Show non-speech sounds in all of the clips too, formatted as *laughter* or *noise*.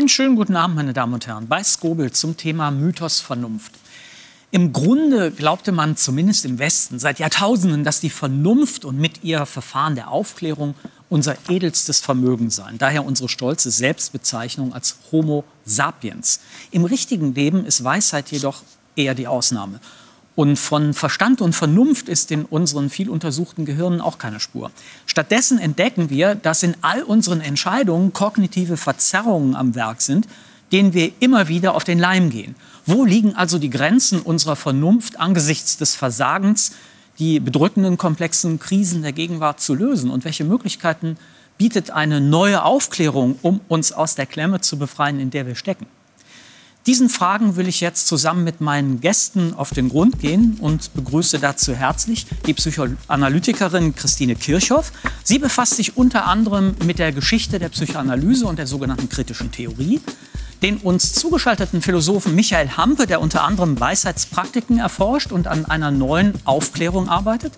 Einen schönen guten Abend, meine Damen und Herren, bei Skobel zum Thema Mythos Vernunft. Im Grunde glaubte man zumindest im Westen seit Jahrtausenden, dass die Vernunft und mit ihr Verfahren der Aufklärung unser edelstes Vermögen seien. Daher unsere stolze Selbstbezeichnung als Homo sapiens. Im richtigen Leben ist Weisheit jedoch eher die Ausnahme. Und von Verstand und Vernunft ist in unseren viel untersuchten Gehirnen auch keine Spur. Stattdessen entdecken wir, dass in all unseren Entscheidungen kognitive Verzerrungen am Werk sind, denen wir immer wieder auf den Leim gehen. Wo liegen also die Grenzen unserer Vernunft angesichts des Versagens, die bedrückenden, komplexen Krisen der Gegenwart zu lösen? Und welche Möglichkeiten bietet eine neue Aufklärung, um uns aus der Klemme zu befreien, in der wir stecken? Diesen Fragen will ich jetzt zusammen mit meinen Gästen auf den Grund gehen und begrüße dazu herzlich die Psychoanalytikerin Christine Kirchhoff. Sie befasst sich unter anderem mit der Geschichte der Psychoanalyse und der sogenannten kritischen Theorie den uns zugeschalteten Philosophen Michael Hampe, der unter anderem Weisheitspraktiken erforscht und an einer neuen Aufklärung arbeitet,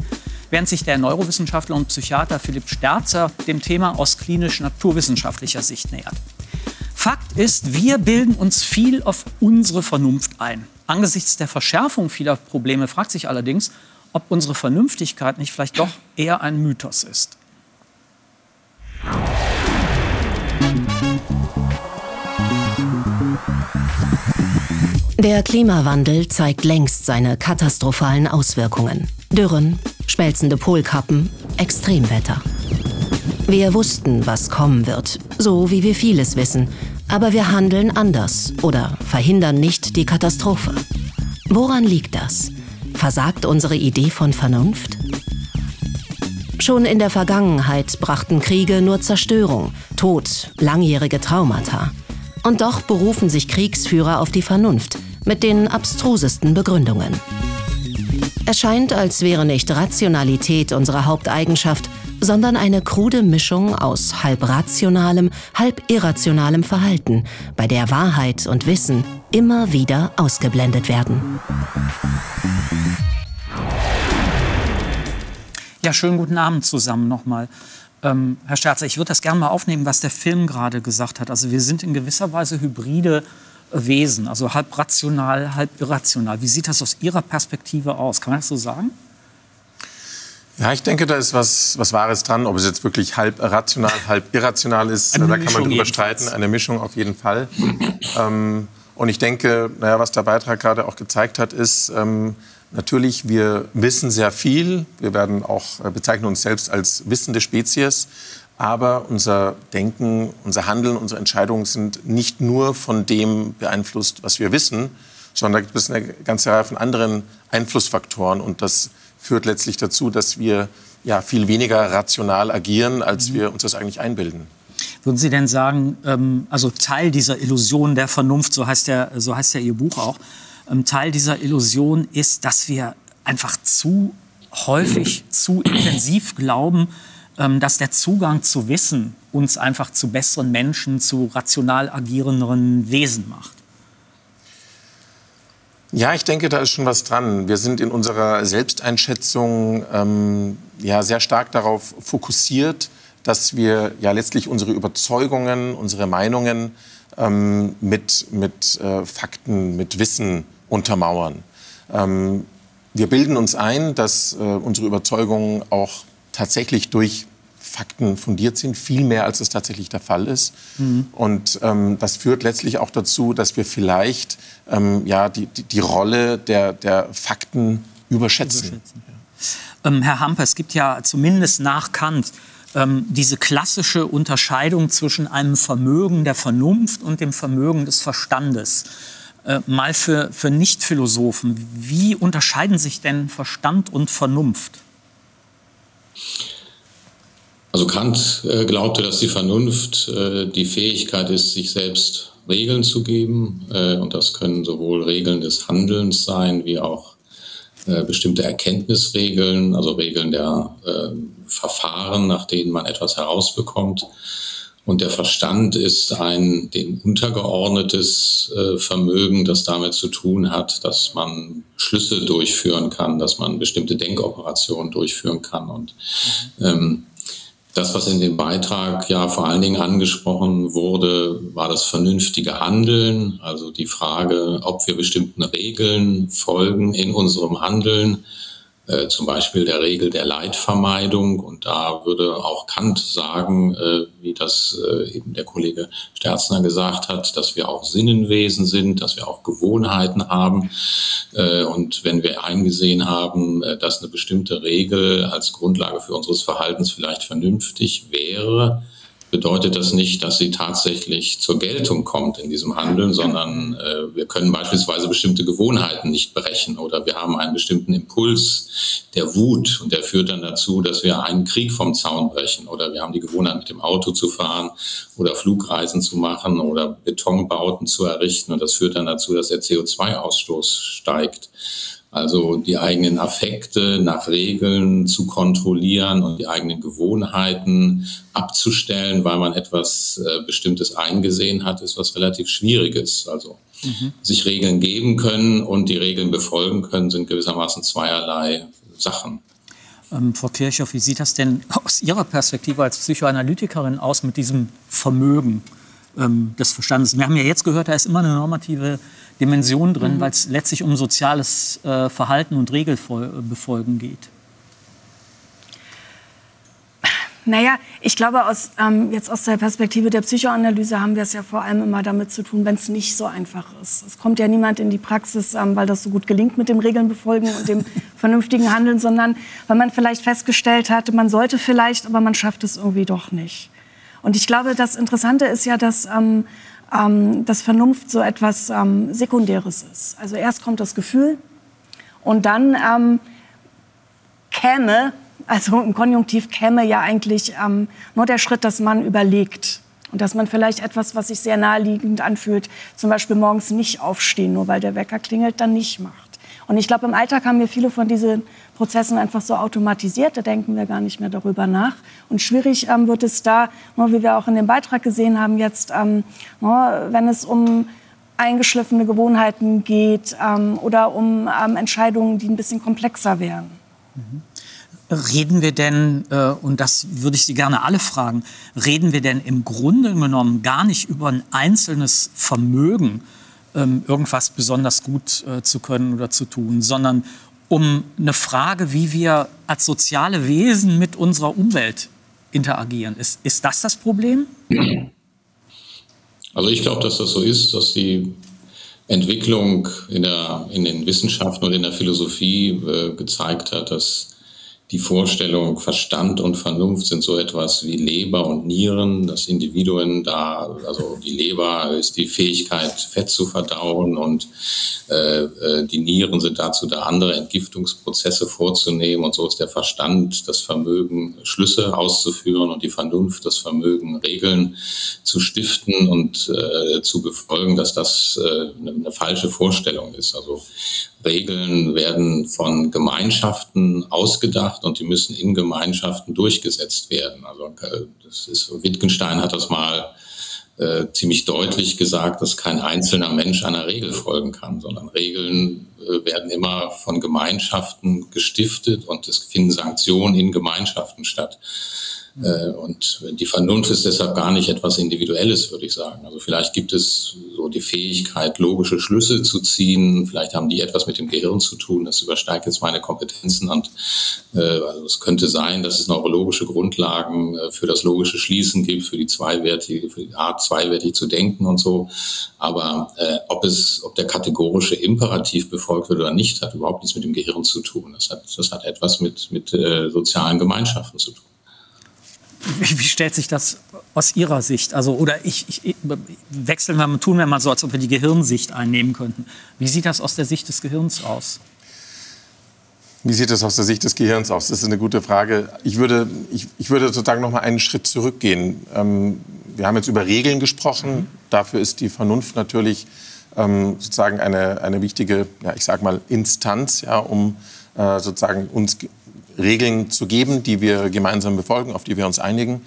während sich der Neurowissenschaftler und Psychiater Philipp Sterzer dem Thema aus klinisch-naturwissenschaftlicher Sicht nähert. Fakt ist, wir bilden uns viel auf unsere Vernunft ein. Angesichts der Verschärfung vieler Probleme fragt sich allerdings, ob unsere Vernünftigkeit nicht vielleicht doch eher ein Mythos ist. Der Klimawandel zeigt längst seine katastrophalen Auswirkungen. Dürren, schmelzende Polkappen, Extremwetter. Wir wussten, was kommen wird, so wie wir vieles wissen, aber wir handeln anders oder verhindern nicht die Katastrophe. Woran liegt das? Versagt unsere Idee von Vernunft? Schon in der Vergangenheit brachten Kriege nur Zerstörung, Tod, langjährige Traumata. Und doch berufen sich Kriegsführer auf die Vernunft, mit den abstrusesten Begründungen. Es scheint, als wäre nicht Rationalität unsere Haupteigenschaft, sondern eine krude Mischung aus halb rationalem, halb irrationalem Verhalten, bei der Wahrheit und Wissen immer wieder ausgeblendet werden. Ja, schönen guten Abend zusammen nochmal. Ähm, Herr Sterzer, ich würde das gerne mal aufnehmen, was der Film gerade gesagt hat. Also wir sind in gewisser Weise hybride Wesen, also halb rational, halb irrational. Wie sieht das aus Ihrer Perspektive aus? Kann man das so sagen? Ja, ich denke, da ist was, was Wahres dran. Ob es jetzt wirklich halb rational, halb irrational ist, da kann man drüber streiten. Eine Mischung auf jeden Fall. ähm, und ich denke, naja, was der Beitrag gerade auch gezeigt hat, ist, ähm, natürlich, wir wissen sehr viel. Wir werden auch, äh, bezeichnen uns selbst als wissende Spezies. Aber unser Denken, unser Handeln, unsere Entscheidungen sind nicht nur von dem beeinflusst, was wir wissen, sondern da gibt es eine ganze Reihe von anderen Einflussfaktoren. Und das führt letztlich dazu, dass wir ja, viel weniger rational agieren, als mhm. wir uns das eigentlich einbilden. Würden Sie denn sagen, ähm, also Teil dieser Illusion der Vernunft, so heißt ja, so heißt ja Ihr Buch auch, ähm, Teil dieser Illusion ist, dass wir einfach zu häufig, zu intensiv glauben, ähm, dass der Zugang zu Wissen uns einfach zu besseren Menschen, zu rational agierenderen Wesen macht? Ja, ich denke, da ist schon was dran. Wir sind in unserer Selbsteinschätzung ähm, ja sehr stark darauf fokussiert, dass wir ja letztlich unsere Überzeugungen, unsere Meinungen ähm, mit, mit äh, Fakten, mit Wissen untermauern. Ähm, wir bilden uns ein, dass äh, unsere Überzeugungen auch tatsächlich durch Fakten fundiert sind, viel mehr als es tatsächlich der Fall ist. Mhm. Und ähm, das führt letztlich auch dazu, dass wir vielleicht ähm, ja, die, die, die, Rolle der, der Fakten überschätzen. überschätzen ja. ähm, Herr Hamper, es gibt ja zumindest nach Kant ähm, diese klassische Unterscheidung zwischen einem Vermögen der Vernunft und dem Vermögen des Verstandes. Äh, mal für, für Nichtphilosophen, wie unterscheiden sich denn Verstand und Vernunft? Also Kant äh, glaubte, dass die Vernunft äh, die Fähigkeit ist, sich selbst Regeln zu geben. Äh, und das können sowohl Regeln des Handelns sein, wie auch bestimmte Erkenntnisregeln, also Regeln der äh, Verfahren, nach denen man etwas herausbekommt. Und der Verstand ist ein dem untergeordnetes Vermögen, das damit zu tun hat, dass man Schlüsse durchführen kann, dass man bestimmte Denkoperationen durchführen kann. Und ähm, Das, was in dem Beitrag ja vor allen Dingen angesprochen wurde, war das vernünftige Handeln, also die Frage, ob wir bestimmten Regeln folgen in unserem Handeln äh, zum Beispiel der Regel der Leitvermeidung. Und da würde auch Kant sagen, äh, wie das äh, eben der Kollege Sterzner gesagt hat, dass wir auch Sinnenwesen sind, dass wir auch Gewohnheiten haben. Äh, und wenn wir eingesehen haben, äh, dass eine bestimmte Regel als Grundlage für unseres Verhaltens vielleicht vernünftig wäre, bedeutet das nicht, dass sie tatsächlich zur Geltung kommt in diesem Handeln, sondern äh, wir können beispielsweise bestimmte Gewohnheiten nicht brechen oder wir haben einen bestimmten Impuls der Wut und der führt dann dazu, dass wir einen Krieg vom Zaun brechen oder wir haben die Gewohnheit mit dem Auto zu fahren oder Flugreisen zu machen oder Betonbauten zu errichten und das führt dann dazu, dass der CO2-Ausstoß steigt. Also die eigenen Affekte nach Regeln zu kontrollieren und die eigenen Gewohnheiten abzustellen, weil man etwas äh, Bestimmtes eingesehen hat, ist was relativ Schwieriges. Also mhm. sich Regeln geben können und die Regeln befolgen können, sind gewissermaßen zweierlei Sachen. Ähm, Frau Kirchhoff, wie sieht das denn aus Ihrer Perspektive als Psychoanalytikerin aus mit diesem Vermögen ähm, des Verstandes? Wir haben ja jetzt gehört, da ist immer eine normative Dimension drin, mhm. weil es letztlich um soziales äh, Verhalten und Regelbefolgen geht. Naja, ich glaube, aus, ähm, jetzt aus der Perspektive der Psychoanalyse haben wir es ja vor allem immer damit zu tun, wenn es nicht so einfach ist. Es kommt ja niemand in die Praxis, ähm, weil das so gut gelingt mit dem Regeln befolgen und dem *laughs* vernünftigen Handeln, sondern weil man vielleicht festgestellt hat, man sollte vielleicht, aber man schafft es irgendwie doch nicht. Und ich glaube, das Interessante ist ja, dass ähm, ähm, dass Vernunft so etwas ähm, Sekundäres ist. Also erst kommt das Gefühl und dann ähm, käme, also im Konjunktiv käme ja eigentlich ähm, nur der Schritt, dass man überlegt. Und dass man vielleicht etwas, was sich sehr naheliegend anfühlt, zum Beispiel morgens nicht aufstehen, nur weil der Wecker klingelt, dann nicht macht. Und ich glaube, im Alltag haben wir viele von diesen Prozessen einfach so automatisiert. Da denken wir gar nicht mehr darüber nach. Und schwierig ähm, wird es da, nur wie wir auch in dem Beitrag gesehen haben, jetzt, ähm, nur, wenn es um eingeschliffene Gewohnheiten geht ähm, oder um ähm, Entscheidungen, die ein bisschen komplexer wären. Mhm. Reden wir denn, äh, und das würde ich Sie gerne alle fragen, reden wir denn im Grunde genommen gar nicht über ein einzelnes Vermögen, ähm, irgendwas besonders gut äh, zu können oder zu tun, sondern um eine Frage, wie wir als soziale Wesen mit unserer Umwelt interagieren. Ist, ist das das Problem? Also ich glaube, dass das so ist, dass die Entwicklung in, der, in den Wissenschaften und in der Philosophie äh, gezeigt hat, dass die Vorstellung, Verstand und Vernunft sind so etwas wie Leber und Nieren. Das Individuen da, also die Leber ist die Fähigkeit, Fett zu verdauen und äh, äh, die Nieren sind dazu da, andere Entgiftungsprozesse vorzunehmen. Und so ist der Verstand das Vermögen, Schlüsse auszuführen und die Vernunft das Vermögen, Regeln zu stiften und äh, zu befolgen, dass das äh, eine, eine falsche Vorstellung ist. Also Regeln werden von Gemeinschaften ausgedacht und die müssen in Gemeinschaften durchgesetzt werden. Also äh, das ist, Wittgenstein hat das mal äh, ziemlich deutlich gesagt, dass kein einzelner Mensch einer Regel folgen kann, sondern Regeln äh, werden immer von Gemeinschaften gestiftet und es finden Sanktionen in Gemeinschaften statt. Äh, und die Vernunft ist deshalb gar nicht etwas Individuelles, würde ich sagen. Also vielleicht gibt es so die Fähigkeit, logische Schlüsse zu ziehen. Vielleicht haben die etwas mit dem Gehirn zu tun. Das übersteigt jetzt meine Kompetenzen. Und äh, also es könnte sein, dass es neurologische Grundlagen äh, für das logische Schließen gibt, für die zweiwertige, für die Art zweiwertig zu denken und so. Aber äh, ob es, ob der kategorische Imperativ befolgt wird oder nicht, hat überhaupt nichts mit dem Gehirn zu tun. Das hat, das hat etwas mit, mit äh, sozialen Gemeinschaften zu tun. Wie, wie, stellt sich das aus Ihrer Sicht? Also, oder ich, ich, wechseln wir, tun wir mal so, als ob wir die Gehirnsicht einnehmen könnten. Wie sieht das aus der Sicht des Gehirns aus? Wie sieht das aus der Sicht des Gehirns aus? Das ist eine gute Frage. Ich würde, ich, ich würde sozusagen noch mal einen Schritt zurückgehen. Ähm, wir haben jetzt über Regeln gesprochen. Mhm. Dafür ist die Vernunft natürlich ähm, sozusagen eine, eine wichtige, ja, ich sage mal, Instanz, ja, um äh, sozusagen uns Regeln zu geben, die wir gemeinsam befolgen, auf die wir uns einigen.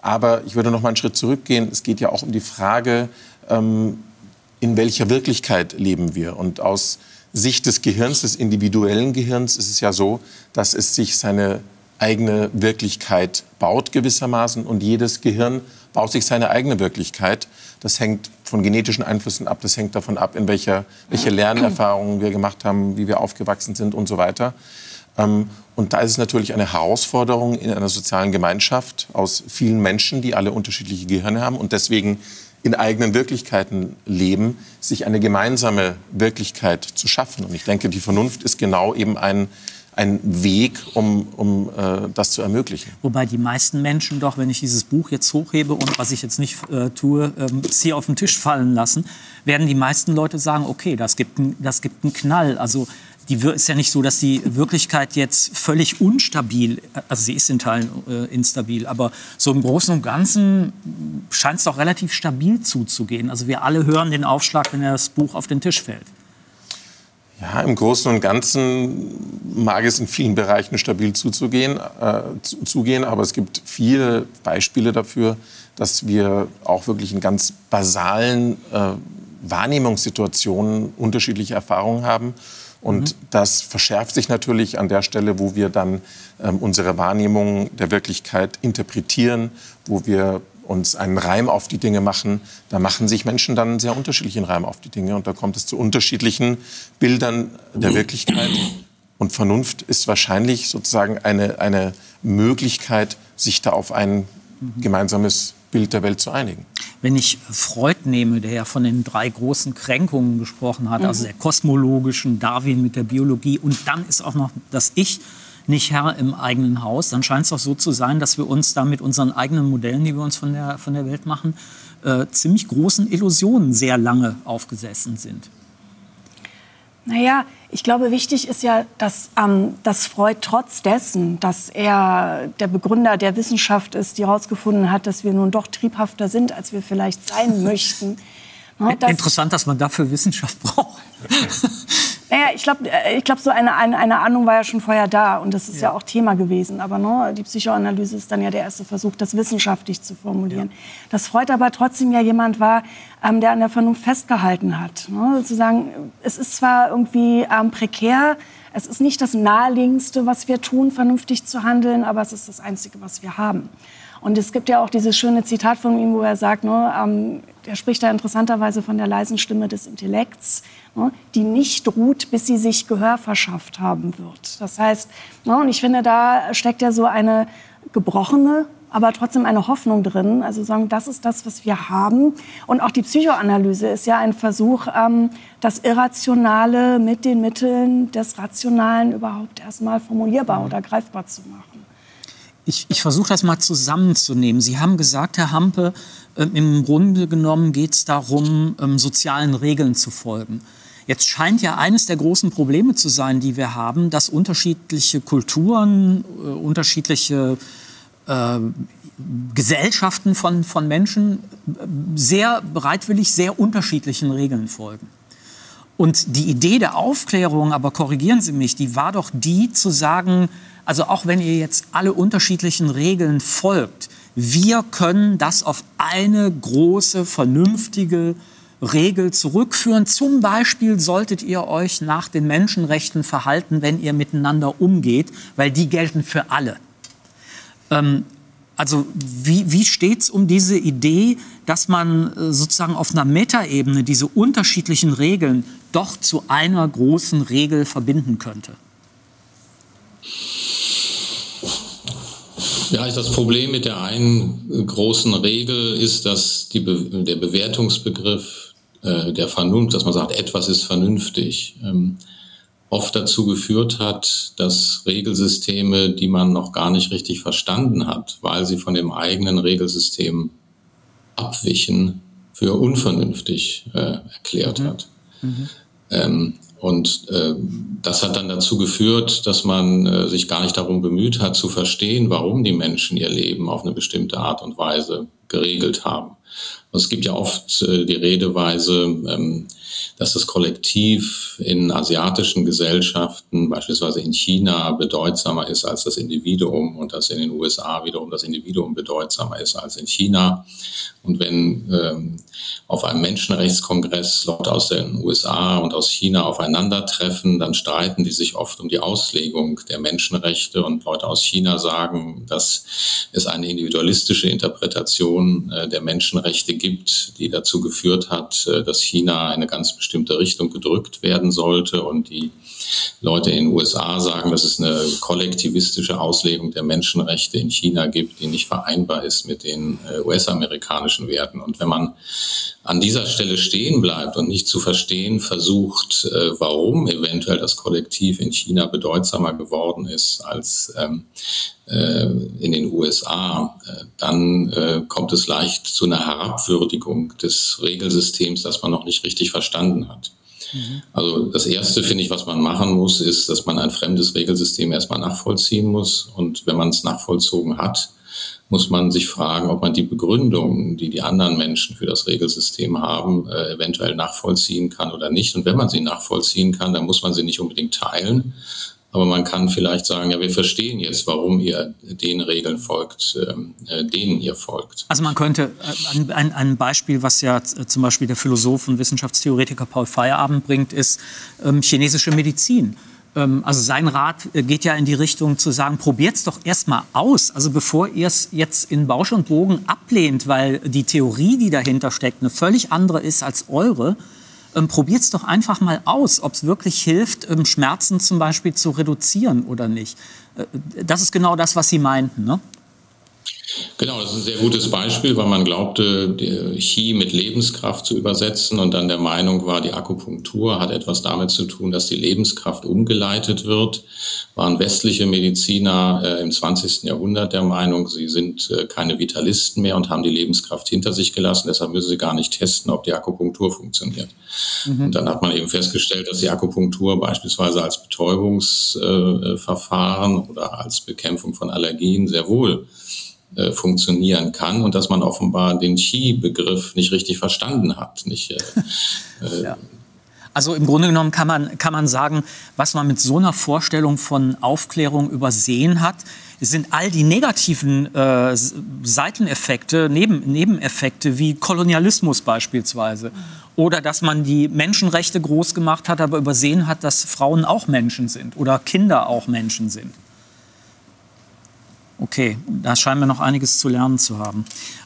Aber ich würde noch mal einen Schritt zurückgehen. Es geht ja auch um die Frage, ähm, in welcher Wirklichkeit leben wir? Und aus Sicht des Gehirns, des individuellen Gehirns, ist es ja so, dass es sich seine eigene Wirklichkeit baut gewissermaßen und jedes Gehirn baut sich seine eigene Wirklichkeit. Das hängt von genetischen Einflüssen ab, das hängt davon ab, in welcher, welche *clears throat* Lernerfahrungen wir gemacht haben, wie wir aufgewachsen sind und so weiter. Ähm, und da ist es natürlich eine Herausforderung in einer sozialen Gemeinschaft aus vielen Menschen, die alle unterschiedliche Gehirne haben und deswegen in eigenen Wirklichkeiten leben, sich eine gemeinsame Wirklichkeit zu schaffen. Und ich denke, die Vernunft ist genau eben ein, ein Weg, um, um äh, das zu ermöglichen. Wobei die meisten Menschen doch, wenn ich dieses Buch jetzt hochhebe und was ich jetzt nicht äh, tue, ähm, es hier auf den Tisch fallen lassen, werden die meisten Leute sagen, okay, das gibt, ein, das gibt einen Knall. Also die ist ja nicht so, dass die Wirklichkeit jetzt völlig unstabil, also sie ist in Teilen äh, instabil, aber so im Großen und Ganzen scheint es doch relativ stabil zuzugehen. Also wir alle hören den Aufschlag, wenn das Buch auf den Tisch fällt. Ja, im Großen und Ganzen mag es in vielen Bereichen stabil zuzugehen, äh, zugehen, aber es gibt viele Beispiele dafür, dass wir auch wirklich in ganz basalen äh, Wahrnehmungssituationen unterschiedliche Erfahrungen haben. Und mhm. das verschärft sich natürlich an der Stelle, wo wir dann ähm, unsere Wahrnehmung der Wirklichkeit interpretieren, wo wir uns einen Reim auf die Dinge machen. Da machen sich Menschen dann einen sehr unterschiedlichen Reim auf die Dinge und da kommt es zu unterschiedlichen Bildern der Wirklichkeit. Und Vernunft ist wahrscheinlich sozusagen eine, eine Möglichkeit, sich da auf ein gemeinsames Bild der Welt zu einigen. Wenn ich Freud nehme, der ja von den drei großen Kränkungen gesprochen hat, mhm. also der kosmologischen, Darwin mit der Biologie und dann ist auch noch das Ich nicht Herr im eigenen Haus, dann scheint es auch so zu sein, dass wir uns da mit unseren eigenen Modellen, die wir uns von der, von der Welt machen, äh, ziemlich großen Illusionen sehr lange aufgesessen sind. Naja, ich glaube, wichtig ist ja, dass, ähm, dass Freud trotz dessen, dass er der Begründer der Wissenschaft ist, die herausgefunden hat, dass wir nun doch triebhafter sind, als wir vielleicht sein *laughs* möchten. Ne, dass Interessant, dass man dafür Wissenschaft *laughs* braucht. Naja, ich glaube, äh, ich glaub, so eine, eine, eine, Ahnung war ja schon vorher da und das ist ja, ja auch Thema gewesen. Aber ne, die Psychoanalyse ist dann ja der erste Versuch, das wissenschaftlich zu formulieren. Ja. Dass Freud aber trotzdem ja jemand war, ähm, der an der Vernunft festgehalten hat. Ne? Sozusagen, es ist zwar irgendwie ähm, prekär, es ist nicht das Naheliegendste, was wir tun, vernünftig zu handeln, aber es ist das Einzige, was wir haben. Und es gibt ja auch dieses schöne Zitat von ihm, wo er sagt, ne, ähm, er spricht da interessanterweise von der leisen Stimme des Intellekts, ne, die nicht ruht, bis sie sich Gehör verschafft haben wird. Das heißt, ne, und ich finde, da steckt ja so eine gebrochene, aber trotzdem eine Hoffnung drin. Also sagen, das ist das, was wir haben. Und auch die Psychoanalyse ist ja ein Versuch, ähm, das Irrationale mit den Mitteln des Rationalen überhaupt erstmal formulierbar oder greifbar zu machen. Ich, ich versuche das mal zusammenzunehmen. Sie haben gesagt, Herr Hampe, äh, im Grunde genommen geht es darum, ähm, sozialen Regeln zu folgen. Jetzt scheint ja eines der großen Probleme zu sein, die wir haben, dass unterschiedliche Kulturen, äh, unterschiedliche äh, Gesellschaften von, von Menschen äh, sehr bereitwillig sehr unterschiedlichen Regeln folgen. Und die Idee der Aufklärung, aber korrigieren Sie mich, die war doch die zu sagen, also auch wenn ihr jetzt alle unterschiedlichen Regeln folgt, wir können das auf eine große, vernünftige Regel zurückführen. Zum Beispiel solltet ihr euch nach den Menschenrechten verhalten, wenn ihr miteinander umgeht, weil die gelten für alle. Ähm, also wie, wie steht es um diese Idee, dass man äh, sozusagen auf einer Metaebene diese unterschiedlichen Regeln doch zu einer großen Regel verbinden könnte? Ja, das Problem mit der einen großen Regel ist, dass die Be der Bewertungsbegriff äh, der Vernunft, dass man sagt, etwas ist vernünftig, ähm, oft dazu geführt hat, dass Regelsysteme, die man noch gar nicht richtig verstanden hat, weil sie von dem eigenen Regelsystem abwichen, für unvernünftig äh, erklärt mhm. hat. Mhm. Ähm, und äh, das hat dann dazu geführt, dass man äh, sich gar nicht darum bemüht hat, zu verstehen, warum die Menschen ihr Leben auf eine bestimmte Art und Weise geregelt haben. Es gibt ja oft äh, die Redeweise, ähm, dass das Kollektiv in asiatischen Gesellschaften, beispielsweise in China, bedeutsamer ist als das Individuum und dass in den USA wiederum das Individuum bedeutsamer ist als in China. Und wenn ähm, auf einem Menschenrechtskongress Leute aus den USA und aus China auf aufeinandertreffen, dann streiten die sich oft um die Auslegung der Menschenrechte und Leute aus China sagen, dass es eine individualistische Interpretation äh, der Menschenrechte gibt, die dazu geführt hat, äh, dass China eine ganz bestimmte Richtung gedrückt werden sollte und die Leute in den USA sagen, dass es eine kollektivistische Auslegung der Menschenrechte in China gibt, die nicht vereinbar ist mit den äh, US-amerikanischen Werten. Und wenn man an dieser Stelle stehen bleibt und nicht zu verstehen versucht, äh, warum eventuell das Kollektiv in China bedeutsamer geworden ist als ähm, äh, in den USA, dann kommt es leicht zu einer Herabwürdigung des Regelsystems, das man noch nicht richtig verstanden hat. Mhm. Also das Erste, finde ich, was man machen muss, ist, dass man ein fremdes Regelsystem erstmal nachvollziehen muss. Und wenn man es nachvollzogen hat, muss man sich fragen, ob man die Begründungen, die die anderen Menschen für das Regelsystem haben, äh, eventuell nachvollziehen kann oder nicht. Und wenn man sie nachvollziehen kann, dann muss man sie nicht unbedingt teilen, aber man kann vielleicht sagen, ja, wir verstehen jetzt, warum ihr den Regeln folgt, ähm, äh, denen ihr folgt. Also man könnte äh, ein, ein, Beispiel, was ja zum Beispiel der Philosoph und Wissenschaftstheoretiker Paul Feierabend bringt, ist ähm, chinesische Medizin. Ähm, also sein Rat äh, geht ja in die Richtung zu sagen, probiert es doch erstmal aus. Also bevor ihr es jetzt in Bausch und Bogen ablehnt, weil die Theorie, die dahinter steckt, eine völlig andere ist als eure, ähm, probiert es doch einfach mal aus, ob es wirklich hilft, ähm, Schmerzen zum Beispiel zu reduzieren oder nicht. Äh, das ist genau das, was Sie meinten. Ne? Genau, das ist ein sehr gutes Beispiel, weil man glaubte, Chi mit Lebenskraft zu übersetzen und dann der Meinung war, die Akupunktur hat etwas damit zu tun, dass die Lebenskraft umgeleitet wird. Waren westliche Mediziner äh, im 20. Jahrhundert der Meinung, sie sind äh, keine Vitalisten mehr und haben die Lebenskraft hinter sich gelassen. Deshalb müssen sie gar nicht testen, ob die Akupunktur funktioniert. Mhm. Und dann hat man eben festgestellt, dass die Akupunktur beispielsweise als Betäubungsverfahren äh, oder als Bekämpfung von Allergien sehr wohl äh, funktionieren kann und dass man offenbar den Qi-Begriff nicht richtig verstanden hat. Nicht, äh, *laughs* äh, ja. Also im Grunde genommen kann man, kann man sagen, was man mit so einer Vorstellung von Aufklärung übersehen hat, sind all die negativen äh, Seiteneffekte, Neben, Nebeneffekte wie Kolonialismus beispielsweise. Oder dass man die Menschenrechte groß gemacht hat, aber übersehen hat, dass Frauen auch Menschen sind oder Kinder auch Menschen sind. Okay, da scheinen wir noch einiges zu lernen zu haben.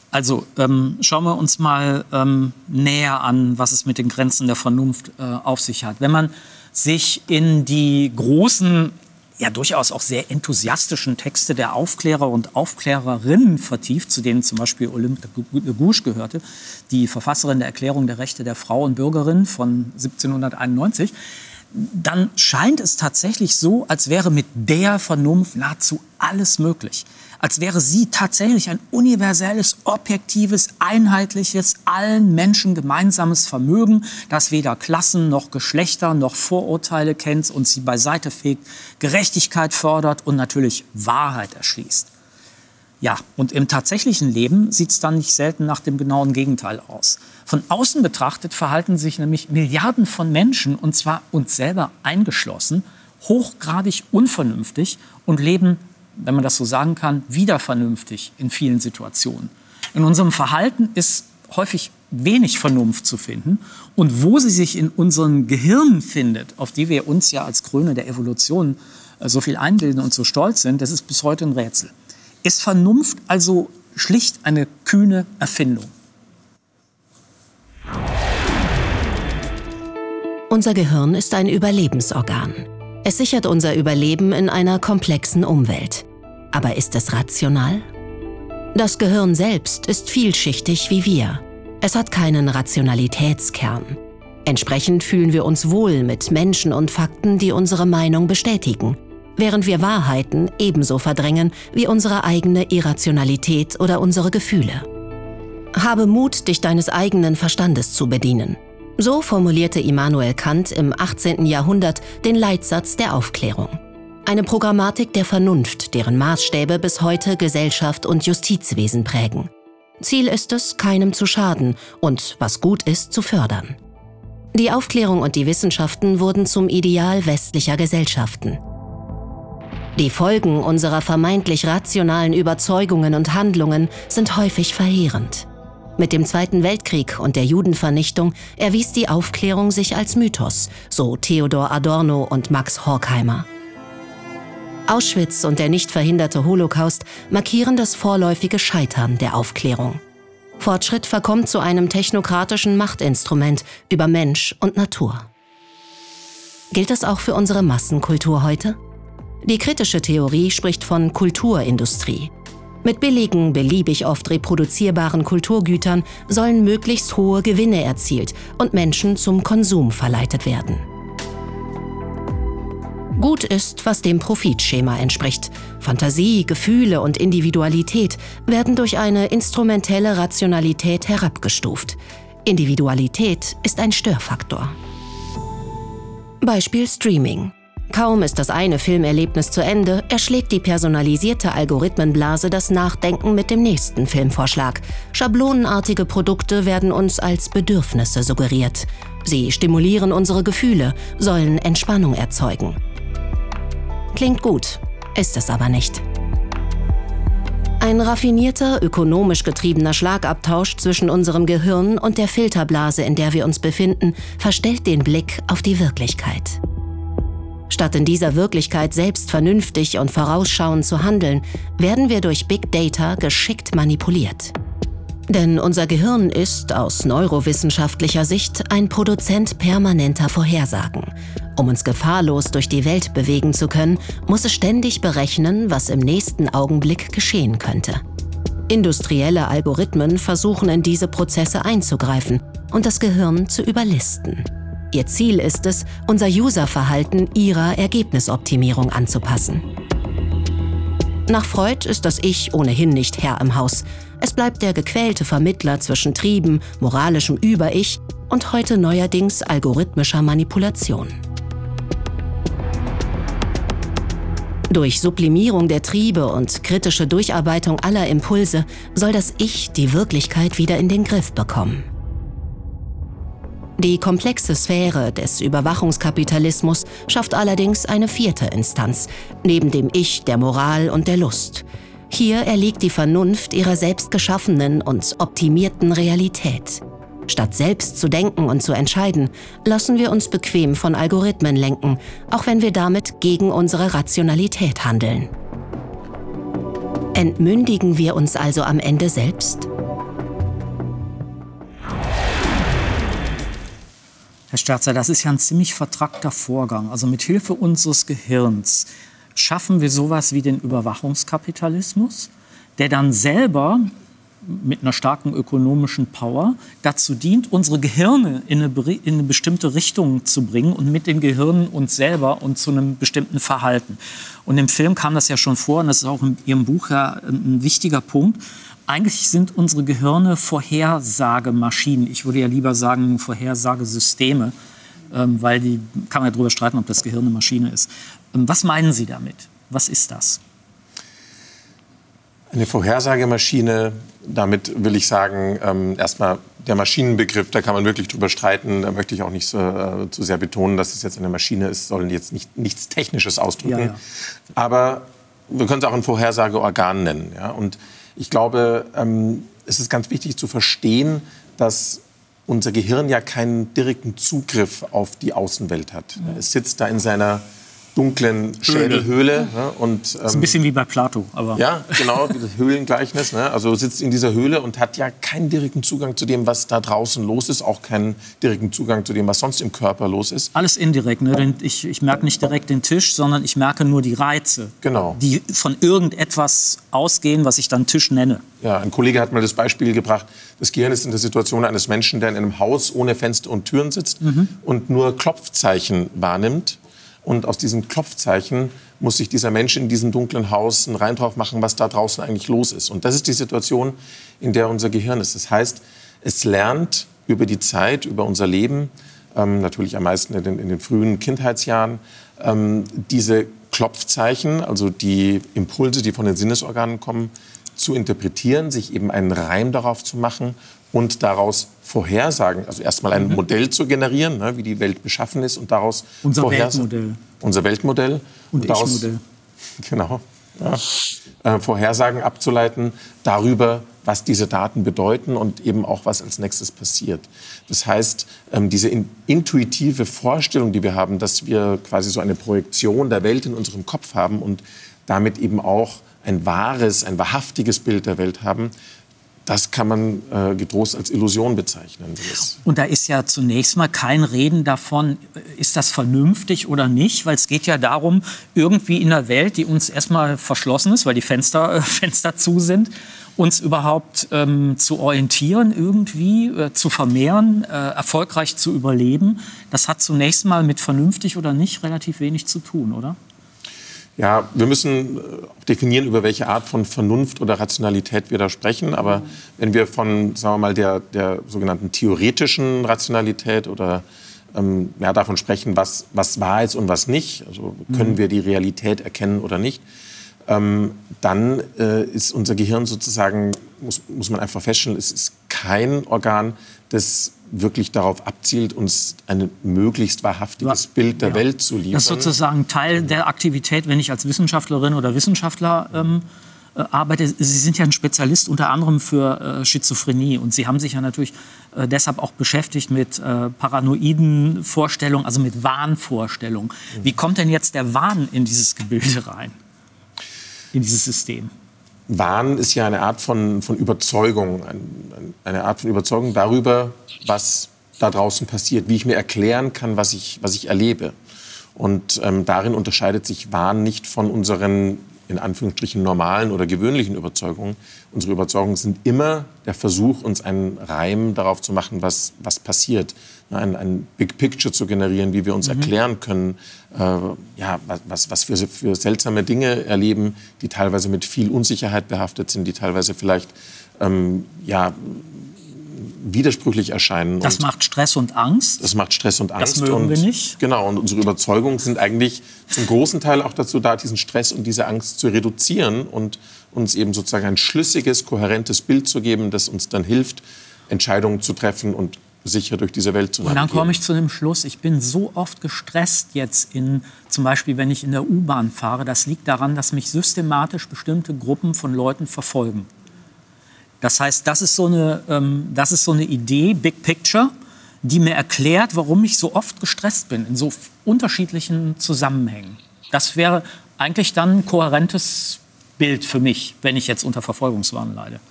Also ähm, schauen wir uns mal ähm, näher an, was es mit den Grenzen der Vernunft äh, auf sich hat. Wenn man sich in die großen, ja durchaus auch sehr enthusiastischen Texte der Aufklärer und Aufklärerinnen vertieft, zu denen zum Beispiel Olympe de Gouges gehörte, die Verfasserin der Erklärung der Rechte der Frau und Bürgerin von 1791, dann scheint es tatsächlich so, als wäre mit der Vernunft nahezu alles möglich. Als wäre sie tatsächlich ein universelles, objektives, einheitliches, allen Menschen gemeinsames Vermögen, das weder Klassen noch Geschlechter noch Vorurteile kennt und sie beiseite fegt, Gerechtigkeit fördert und natürlich Wahrheit erschließt. Ja, und im tatsächlichen Leben sieht es dann nicht selten nach dem genauen Gegenteil aus. Von außen betrachtet verhalten sich nämlich Milliarden von Menschen, und zwar uns selber eingeschlossen, hochgradig unvernünftig und leben, wenn man das so sagen kann, wieder vernünftig in vielen Situationen. In unserem Verhalten ist häufig wenig Vernunft zu finden. Und wo sie sich in unseren Gehirnen findet, auf die wir uns ja als Krone der Evolution äh, so viel einbilden und so stolz sind, das ist bis heute ein Rätsel. Ist Vernunft also schlicht eine kühne Erfindung? Unser Gehirn ist ein Überlebensorgan. Es sichert unser Überleben in einer komplexen Umwelt. Aber ist es rational? Das Gehirn selbst ist vielschichtig wie wir. Es hat keinen Rationalitätskern. Entsprechend fühlen wir uns wohl mit Menschen und Fakten, die unsere Meinung bestätigen während wir Wahrheiten ebenso verdrängen wie unsere eigene Irrationalität oder unsere Gefühle. Habe Mut, dich deines eigenen Verstandes zu bedienen. So formulierte Immanuel Kant im 18. Jahrhundert den Leitsatz der Aufklärung. Eine Programmatik der Vernunft, deren Maßstäbe bis heute Gesellschaft und Justizwesen prägen. Ziel ist es, keinem zu schaden und, was gut ist, zu fördern. Die Aufklärung und die Wissenschaften wurden zum Ideal westlicher Gesellschaften. Die Folgen unserer vermeintlich rationalen Überzeugungen und Handlungen sind häufig verheerend. Mit dem Zweiten Weltkrieg und der Judenvernichtung erwies die Aufklärung sich als Mythos, so Theodor Adorno und Max Horkheimer. Auschwitz und der nicht verhinderte Holocaust markieren das vorläufige Scheitern der Aufklärung. Fortschritt verkommt zu einem technokratischen Machtinstrument über Mensch und Natur. Gilt das auch für unsere Massenkultur heute? Die kritische Theorie spricht von Kulturindustrie. Mit billigen, beliebig oft reproduzierbaren Kulturgütern sollen möglichst hohe Gewinne erzielt und Menschen zum Konsum verleitet werden. Gut ist, was dem Profitschema entspricht. Fantasie, Gefühle und Individualität werden durch eine instrumentelle Rationalität herabgestuft. Individualität ist ein Störfaktor. Beispiel Streaming. Kaum ist das eine Filmerlebnis zu Ende, erschlägt die personalisierte Algorithmenblase das Nachdenken mit dem nächsten Filmvorschlag. Schablonenartige Produkte werden uns als Bedürfnisse suggeriert. Sie stimulieren unsere Gefühle, sollen Entspannung erzeugen. Klingt gut, ist es aber nicht. Ein raffinierter, ökonomisch getriebener Schlagabtausch zwischen unserem Gehirn und der Filterblase, in der wir uns befinden, verstellt den Blick auf die Wirklichkeit. Statt in dieser Wirklichkeit selbst vernünftig und vorausschauend zu handeln, werden wir durch Big Data geschickt manipuliert. Denn unser Gehirn ist aus neurowissenschaftlicher Sicht ein Produzent permanenter Vorhersagen. Um uns gefahrlos durch die Welt bewegen zu können, muss es ständig berechnen, was im nächsten Augenblick geschehen könnte. Industrielle Algorithmen versuchen in diese Prozesse einzugreifen und das Gehirn zu überlisten. Ihr Ziel ist es, unser Userverhalten ihrer Ergebnisoptimierung anzupassen. Nach Freud ist das Ich ohnehin nicht Herr im Haus. Es bleibt der gequälte Vermittler zwischen Trieben, moralischem Über-Ich und heute neuerdings algorithmischer Manipulation. Durch Sublimierung der Triebe und kritische Durcharbeitung aller Impulse soll das Ich die Wirklichkeit wieder in den Griff bekommen. Die komplexe Sphäre des Überwachungskapitalismus schafft allerdings eine vierte Instanz, neben dem Ich, der Moral und der Lust. Hier erliegt die Vernunft ihrer selbst geschaffenen und optimierten Realität. Statt selbst zu denken und zu entscheiden, lassen wir uns bequem von Algorithmen lenken, auch wenn wir damit gegen unsere Rationalität handeln. Entmündigen wir uns also am Ende selbst? Herr Sterzer, das ist ja ein ziemlich vertrackter Vorgang. Also mit Hilfe unseres Gehirns schaffen wir sowas wie den Überwachungskapitalismus, der dann selber mit einer starken ökonomischen Power dazu dient, unsere Gehirne in eine, in eine, bestimmte Richtung zu bringen und mit den Gehirnen uns selber und zu einem bestimmten Verhalten. Und im Film kam das ja schon vor, und das ist auch in Ihrem Buch ja ein wichtiger Punkt eigentlich sind unsere Gehirne Vorhersagemaschinen. Ich würde ja lieber sagen Vorhersagesysteme, ähm, weil die kann man ja darüber streiten, ob das Gehirn eine Maschine ist. Ähm, was meinen Sie damit? Was ist das? Eine Vorhersagemaschine, damit will ich sagen, ähm, erstmal der Maschinenbegriff, da kann man wirklich drüber streiten. Da möchte ich auch nicht so, äh, zu sehr betonen, dass es jetzt eine Maschine ist, sollen jetzt nicht, nichts Technisches ausdrücken. Ja, ja. Aber wir können es auch ein Vorhersageorgan nennen. Ja? Und ich glaube, ähm, es ist ganz wichtig zu verstehen, dass unser Gehirn ja keinen direkten Zugriff auf die Außenwelt hat. Es sitzt da in seiner dunklen Schädelhöhle. Ne? Und, ähm, das ist ein bisschen wie bei Plato. Aber. Ja, genau, dieses Höhlengleichnis. Ne? Also sitzt in dieser Höhle und hat ja keinen direkten Zugang zu dem, was da draußen los ist, auch keinen direkten Zugang zu dem, was sonst im Körper los ist. Alles indirekt. Ne? Ich, ich merke nicht direkt den Tisch, sondern ich merke nur die Reize, genau. die von irgendetwas ausgehen, was ich dann Tisch nenne. Ja, ein Kollege hat mal das Beispiel gebracht, das Gehirn ist in der Situation eines Menschen, der in einem Haus ohne Fenster und Türen sitzt mhm. und nur Klopfzeichen wahrnimmt und aus diesen Klopfzeichen muss sich dieser Mensch in diesem dunklen Haus einen Rein drauf machen, was da draußen eigentlich los ist. Und das ist die Situation, in der unser Gehirn ist. Das heißt, es lernt über die Zeit, über unser Leben, ähm, natürlich am meisten in den, in den frühen Kindheitsjahren, ähm, diese Klopfzeichen, also die Impulse, die von den Sinnesorganen kommen, zu interpretieren, sich eben einen Reim darauf zu machen und daraus Vorhersagen, also erstmal ein mhm. Modell zu generieren, ne, wie die Welt beschaffen ist und daraus unser Weltmodell, unser Weltmodell und, und daraus, *laughs* Genau. Ja, äh, Vorhersagen abzuleiten darüber, was diese Daten bedeuten und eben auch, was als nächstes passiert. Das heißt, ähm, diese intuitive Vorstellung, die wir haben, dass wir quasi so eine Projektion der Welt in unserem Kopf haben und damit eben auch ein wahres, ein wahrhaftiges Bild der Welt haben, das kann man äh, getrost als Illusion bezeichnen. Und da ist ja zunächst mal kein Reden davon, ist das vernünftig oder nicht, weil es geht ja darum, irgendwie in einer Welt, die uns erstmal verschlossen ist, weil die Fenster, äh, *laughs* Fenster zu sind, uns überhaupt ähm, zu orientieren, irgendwie äh, zu vermehren, äh, erfolgreich zu überleben. Das hat zunächst mal mit vernünftig oder nicht relativ wenig zu tun, oder? Ja, wir müssen äh, definieren, über welche Art von Vernunft oder Rationalität wir da sprechen. Aber mhm. wenn wir von, sagen wir mal, der, der sogenannten theoretischen Rationalität oder ähm, ja, davon sprechen, was, was wahr ist und was nicht, also können mhm. wir die Realität erkennen oder nicht, ähm, dann äh, ist unser Gehirn sozusagen, muss, muss man einfach feststellen, es ist kein Organ, das wirklich darauf abzielt, uns ein möglichst wahrhaftiges. Bild der ja. Welt zu liefern. Das ist sozusagen Teil der Aktivität, wenn ich als Wissenschaftlerin oder Wissenschaftler ähm, äh, arbeite. Sie sind ja ein Spezialist unter anderem für äh, Schizophrenie und Sie haben sich ja natürlich äh, deshalb auch beschäftigt mit äh, paranoiden Vorstellungen, also mit Wahnvorstellungen. Wie kommt denn jetzt der Wahn in dieses Gebilde rein, in dieses System? Wahn ist ja eine Art von, von Überzeugung, eine Art von Überzeugung darüber, was da draußen passiert, wie ich mir erklären kann, was ich, was ich erlebe. Und ähm, darin unterscheidet sich Wahn nicht von unseren in Anführungsstrichen normalen oder gewöhnlichen Überzeugungen. Unsere Überzeugungen sind immer der Versuch, uns einen Reim darauf zu machen, was, was passiert. Ein, ein Big Picture zu generieren, wie wir uns mhm. erklären können, äh, ja, was, was wir für seltsame Dinge erleben, die teilweise mit viel Unsicherheit behaftet sind, die teilweise vielleicht ähm, ja, widersprüchlich erscheinen. Das macht Stress und Angst. Das macht Stress und Angst. Das mögen und, wir nicht. Genau, und unsere Überzeugungen sind eigentlich zum großen Teil auch dazu da, diesen Stress und diese Angst zu reduzieren und uns eben sozusagen ein schlüssiges, kohärentes Bild zu geben, das uns dann hilft, Entscheidungen zu treffen und sicher durch diese Welt zu navigieren. Und dann komme ich zu dem Schluss, ich bin so oft gestresst jetzt in, zum Beispiel wenn ich in der U-Bahn fahre, das liegt daran, dass mich systematisch bestimmte Gruppen von Leuten verfolgen. Das heißt, das ist so eine, ähm, das ist so eine Idee, Big Picture, die mir erklärt, warum ich so oft gestresst bin in so unterschiedlichen Zusammenhängen. Das wäre eigentlich dann ein kohärentes Bild für mich, wenn ich jetzt unter Verfolgungswahn leide.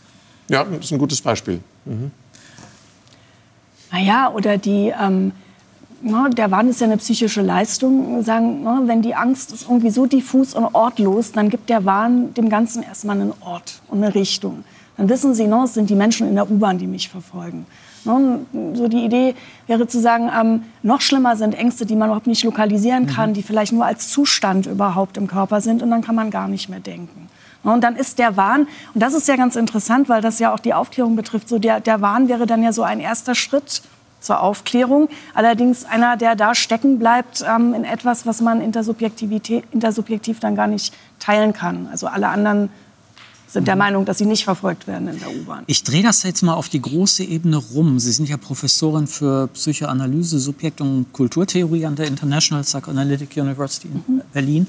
Ja, das ist ein gutes Beispiel. Mhm. Naja, oder die, ähm, na, der Wahn ist ja eine psychische Leistung. Sagen, na, wenn die Angst ist irgendwie so diffus und ortlos, dann gibt der Wahn dem Ganzen erstmal einen Ort und eine Richtung dann wissen Sie, no, es sind die Menschen in der U-Bahn, die mich verfolgen. So die Idee wäre zu sagen, ähm, noch schlimmer sind Ängste, die man überhaupt nicht lokalisieren kann, mhm. die vielleicht nur als Zustand überhaupt im Körper sind und dann kann man gar nicht mehr denken. Und dann ist der Wahn, und das ist ja ganz interessant, weil das ja auch die Aufklärung betrifft, so der, der Wahn wäre dann ja so ein erster Schritt zur Aufklärung. Allerdings einer, der da stecken bleibt ähm, in etwas, was man intersubjektiv dann gar nicht teilen kann. Also alle anderen sind der mhm. Meinung, dass sie nicht verfolgt werden in der U-Bahn. Ich drehe das jetzt mal auf die große Ebene rum. Sie sind ja Professorin für Psychoanalyse, Subjekt- und Kulturtheorie an der International Psychoanalytic University in mhm. Berlin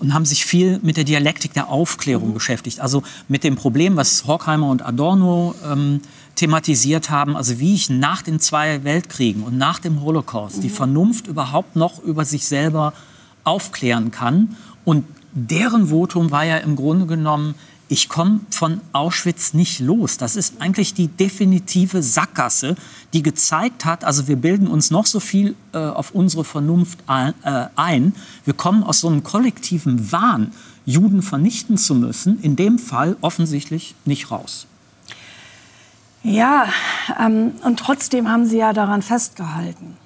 und haben sich viel mit der Dialektik der Aufklärung mhm. beschäftigt. Also mit dem Problem, was Horkheimer und Adorno ähm, thematisiert haben, also wie ich nach den zwei Weltkriegen und nach dem Holocaust mhm. die Vernunft überhaupt noch über sich selber aufklären kann. Und deren Votum war ja im Grunde genommen, ich komme von Auschwitz nicht los. Das ist eigentlich die definitive Sackgasse, die gezeigt hat, also wir bilden uns noch so viel äh, auf unsere Vernunft ein, äh, ein. Wir kommen aus so einem kollektiven Wahn, Juden vernichten zu müssen, in dem Fall offensichtlich nicht raus. Ja, ähm, und trotzdem haben Sie ja daran festgehalten.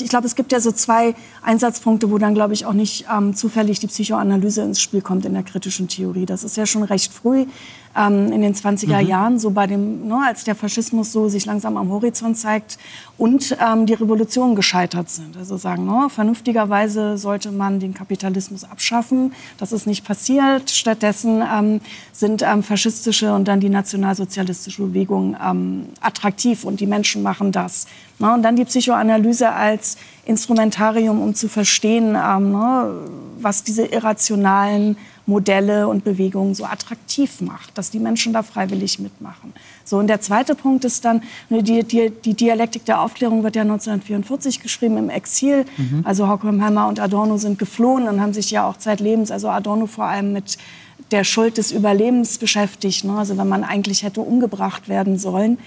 Ich glaube, es gibt ja so zwei Einsatzpunkte, wo dann, glaube ich, auch nicht ähm, zufällig die Psychoanalyse ins Spiel kommt in der kritischen Theorie. Das ist ja schon recht früh ähm, in den 20er mhm. Jahren, so bei dem, ne, als der Faschismus so sich langsam am Horizont zeigt und ähm, die Revolutionen gescheitert sind. Also sagen, ne, vernünftigerweise sollte man den Kapitalismus abschaffen. Das ist nicht passiert. Stattdessen ähm, sind ähm, faschistische und dann die nationalsozialistische Bewegung ähm, attraktiv und die Menschen machen das. Ne, und dann die Psychoanalyse als Instrumentarium, um zu verstehen, ähm, ne, was diese irrationalen Modelle und Bewegungen so attraktiv macht, dass die Menschen da freiwillig mitmachen. So, und der zweite Punkt ist dann, ne, die, die, die Dialektik der Aufklärung wird ja 1944 geschrieben im Exil. Mhm. Also Horkheimer und Adorno sind geflohen und haben sich ja auch zeitlebens, also Adorno vor allem mit der Schuld des Überlebens beschäftigt. Ne? Also wenn man eigentlich hätte umgebracht werden sollen.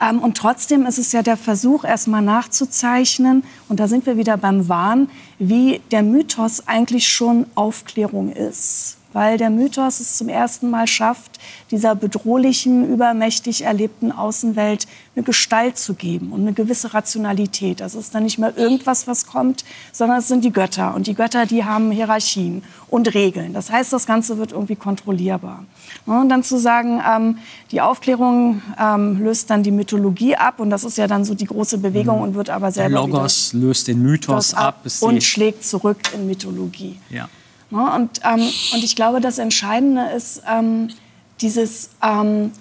Ähm, und trotzdem ist es ja der Versuch, erstmal nachzuzeichnen, und da sind wir wieder beim Wahn, wie der Mythos eigentlich schon Aufklärung ist weil der Mythos es zum ersten Mal schafft, dieser bedrohlichen, übermächtig erlebten Außenwelt eine Gestalt zu geben und eine gewisse Rationalität. Das ist dann nicht mehr irgendwas, was kommt, sondern es sind die Götter. Und die Götter, die haben Hierarchien und Regeln. Das heißt, das Ganze wird irgendwie kontrollierbar. Und dann zu sagen, ähm, die Aufklärung ähm, löst dann die Mythologie ab und das ist ja dann so die große Bewegung mhm. und wird aber selber Der Logos löst den Mythos ab, ab und schlägt zurück in Mythologie. Ja. Ne? Und, ähm, und ich glaube, das Entscheidende ist ähm, dieses, ähm,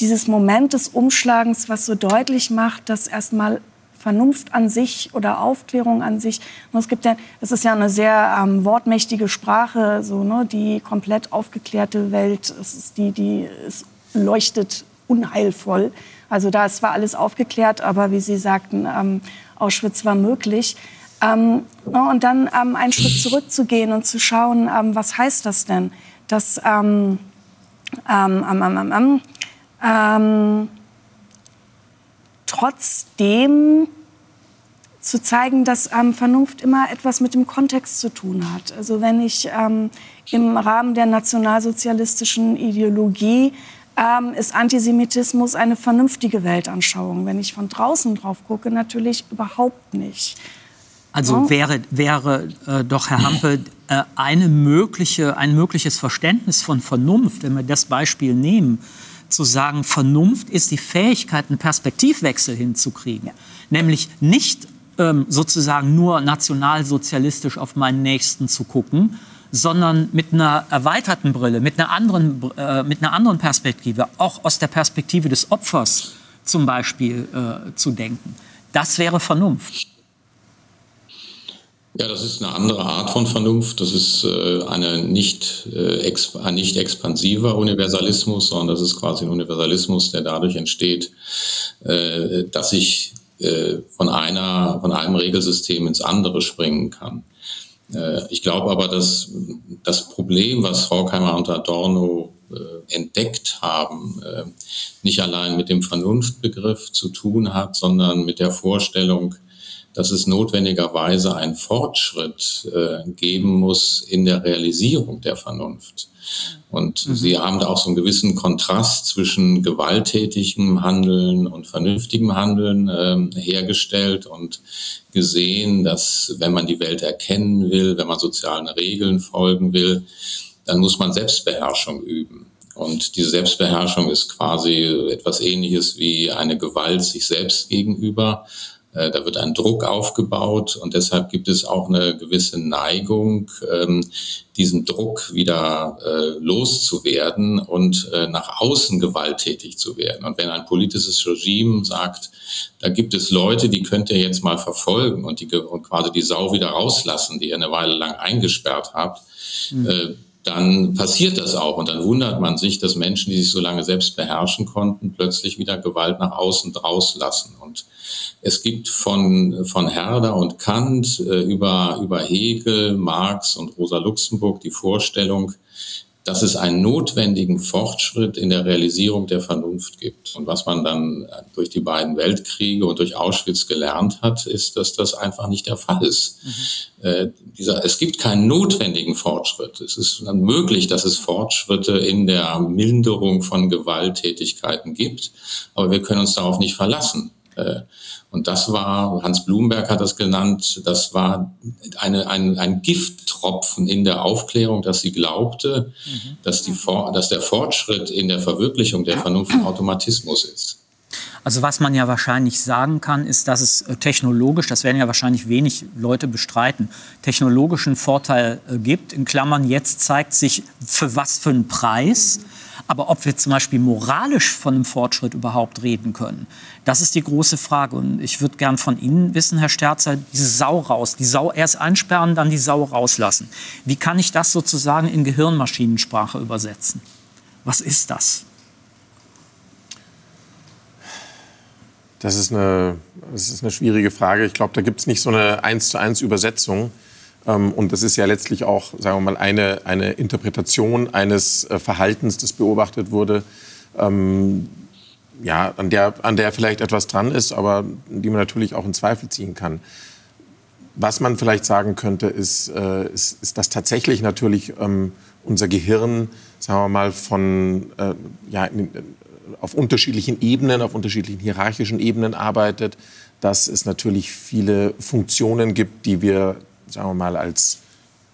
dieses Moment des Umschlagens, was so deutlich macht, dass erstmal Vernunft an sich oder Aufklärung an sich. Und es gibt ja, das ist ja eine sehr ähm, wortmächtige Sprache, so ne, die komplett aufgeklärte Welt. Es ist die, die es leuchtet unheilvoll. Also da ist zwar alles aufgeklärt, aber wie Sie sagten, ähm, Auschwitz war möglich. Ähm, ne, und dann ähm, einen Schritt zurückzugehen und zu schauen, ähm, was heißt das denn? Dass ähm, ähm, ähm, trotzdem zu zeigen, dass Vernunft immer etwas mit dem Kontext zu tun hat. Also wenn ich im Rahmen der nationalsozialistischen Ideologie ist Antisemitismus eine vernünftige Weltanschauung. Wenn ich von draußen drauf gucke, natürlich überhaupt nicht. Also oh. wäre, wäre äh, doch, Herr Hampe, äh, eine mögliche, ein mögliches Verständnis von Vernunft, wenn wir das Beispiel nehmen, zu sagen, Vernunft ist die Fähigkeit, einen Perspektivwechsel hinzukriegen. Ja. Nämlich nicht ähm, sozusagen nur nationalsozialistisch auf meinen Nächsten zu gucken, sondern mit einer erweiterten Brille, mit einer anderen, äh, mit einer anderen Perspektive, auch aus der Perspektive des Opfers zum Beispiel äh, zu denken. Das wäre Vernunft. Ja, das ist eine andere Art von Vernunft. Das ist äh, eine nicht, äh, ein nicht expansiver Universalismus, sondern das ist quasi ein Universalismus, der dadurch entsteht, äh, dass ich von einer, von einem Regelsystem ins andere springen kann. Ich glaube aber, dass das Problem, was Horkheimer und Adorno entdeckt haben, nicht allein mit dem Vernunftbegriff zu tun hat, sondern mit der Vorstellung, dass es notwendigerweise einen Fortschritt äh, geben muss in der Realisierung der Vernunft. Und mhm. Sie haben da auch so einen gewissen Kontrast zwischen gewalttätigem Handeln und vernünftigem Handeln äh, hergestellt und gesehen, dass wenn man die Welt erkennen will, wenn man sozialen Regeln folgen will, dann muss man Selbstbeherrschung üben. Und diese Selbstbeherrschung ist quasi etwas Ähnliches wie eine Gewalt sich selbst gegenüber. Äh, da wird ein Druck aufgebaut und deshalb gibt es auch eine gewisse Neigung, ähm, diesen Druck wieder äh, loszuwerden und äh, nach außen gewalttätig zu werden. Und wenn ein politisches Regime sagt, da gibt es Leute, die könnt ihr jetzt mal verfolgen und, die, und quasi die Sau wieder rauslassen, die ihr eine Weile lang eingesperrt habt, mhm dann passiert das auch. Und dann wundert man sich, dass Menschen, die sich so lange selbst beherrschen konnten, plötzlich wieder Gewalt nach außen draus lassen. Und es gibt von, von Herder und Kant äh, über, über Hegel, Marx und Rosa Luxemburg die Vorstellung, dass es einen notwendigen Fortschritt in der Realisierung der Vernunft gibt. Und was man dann durch die beiden Weltkriege und durch Auschwitz gelernt hat, ist, dass das einfach nicht der Fall ist. Mhm. Äh, dieser, es gibt keinen notwendigen Fortschritt. Es ist dann möglich, dass es Fortschritte in der Milderung von Gewalttätigkeiten gibt, aber wir können uns darauf nicht verlassen. Äh, und das war, Hans Blumenberg hat das genannt, das war eine, ein, ein Gifttropfen in der Aufklärung, dass sie glaubte, mhm. dass, die, dass der Fortschritt in der Verwirklichung der Vernunft Automatismus ist. Also was man ja wahrscheinlich sagen kann, ist, dass es äh, technologisch, das werden ja wahrscheinlich wenig Leute bestreiten, technologischen Vorteil äh, gibt. In Klammern, jetzt zeigt sich, für was für einen Preis. Aber ob wir zum Beispiel moralisch von einem Fortschritt überhaupt reden können, das ist die große Frage. Und ich würde gern von Ihnen wissen, Herr Sterzer, diese Sau raus, die Sau erst einsperren, dann die Sau rauslassen. Wie kann ich das sozusagen in Gehirnmaschinensprache übersetzen? Was ist das? Das ist eine, das ist eine schwierige Frage. Ich glaube, da gibt es nicht so eine eins zu eins Übersetzung. Ähm, und das ist ja letztlich auch, sagen wir mal, eine, eine Interpretation eines äh, Verhaltens, das beobachtet wurde, ähm, ja, an, der, an der vielleicht etwas dran ist, aber die man natürlich auch in Zweifel ziehen kann. Was man vielleicht sagen könnte, ist, äh, ist, ist dass tatsächlich natürlich ähm, unser Gehirn, sagen wir mal, von, äh, ja, auf unterschiedlichen Ebenen, auf unterschiedlichen hierarchischen Ebenen arbeitet, dass es natürlich viele Funktionen gibt, die wir, sagen wir mal, als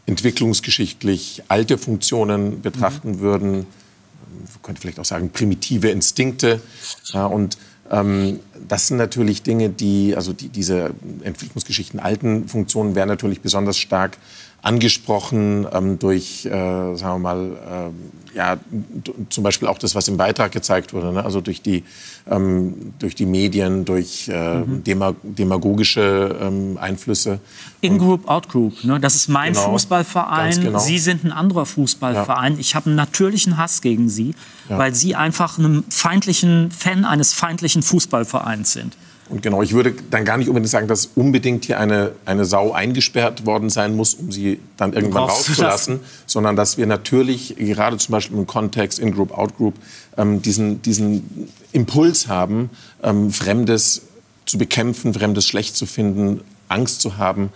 entwicklungsgeschichtlich alte Funktionen betrachten mhm. würden. Man könnte vielleicht auch sagen primitive Instinkte. Ja, und ähm, das sind natürlich Dinge, die, also die, diese Entwicklungsgeschichten alten Funktionen werden natürlich besonders stark angesprochen ähm, durch, äh, sagen wir mal, äh, ja, zum Beispiel auch das, was im Beitrag gezeigt wurde, ne? also durch die, ähm, durch die Medien, durch äh, mhm. demag demagogische ähm, Einflüsse. In-Group, Out-Group, ne? das ist mein genau, Fußballverein, genau. Sie sind ein anderer Fußballverein. Ja. Ich habe einen natürlichen Hass gegen Sie, ja. weil Sie einfach einem feindlichen Fan eines feindlichen Fußballvereins sind. Und genau, ich würde dann gar nicht unbedingt sagen, dass unbedingt hier eine, eine Sau eingesperrt worden sein muss, um sie dann irgendwann rauszulassen, sondern dass wir natürlich, gerade zum Beispiel im Kontext In-Group, Out-Group, ähm, diesen, diesen Impuls haben, ähm, Fremdes zu bekämpfen, Fremdes schlecht zu finden, Angst zu haben.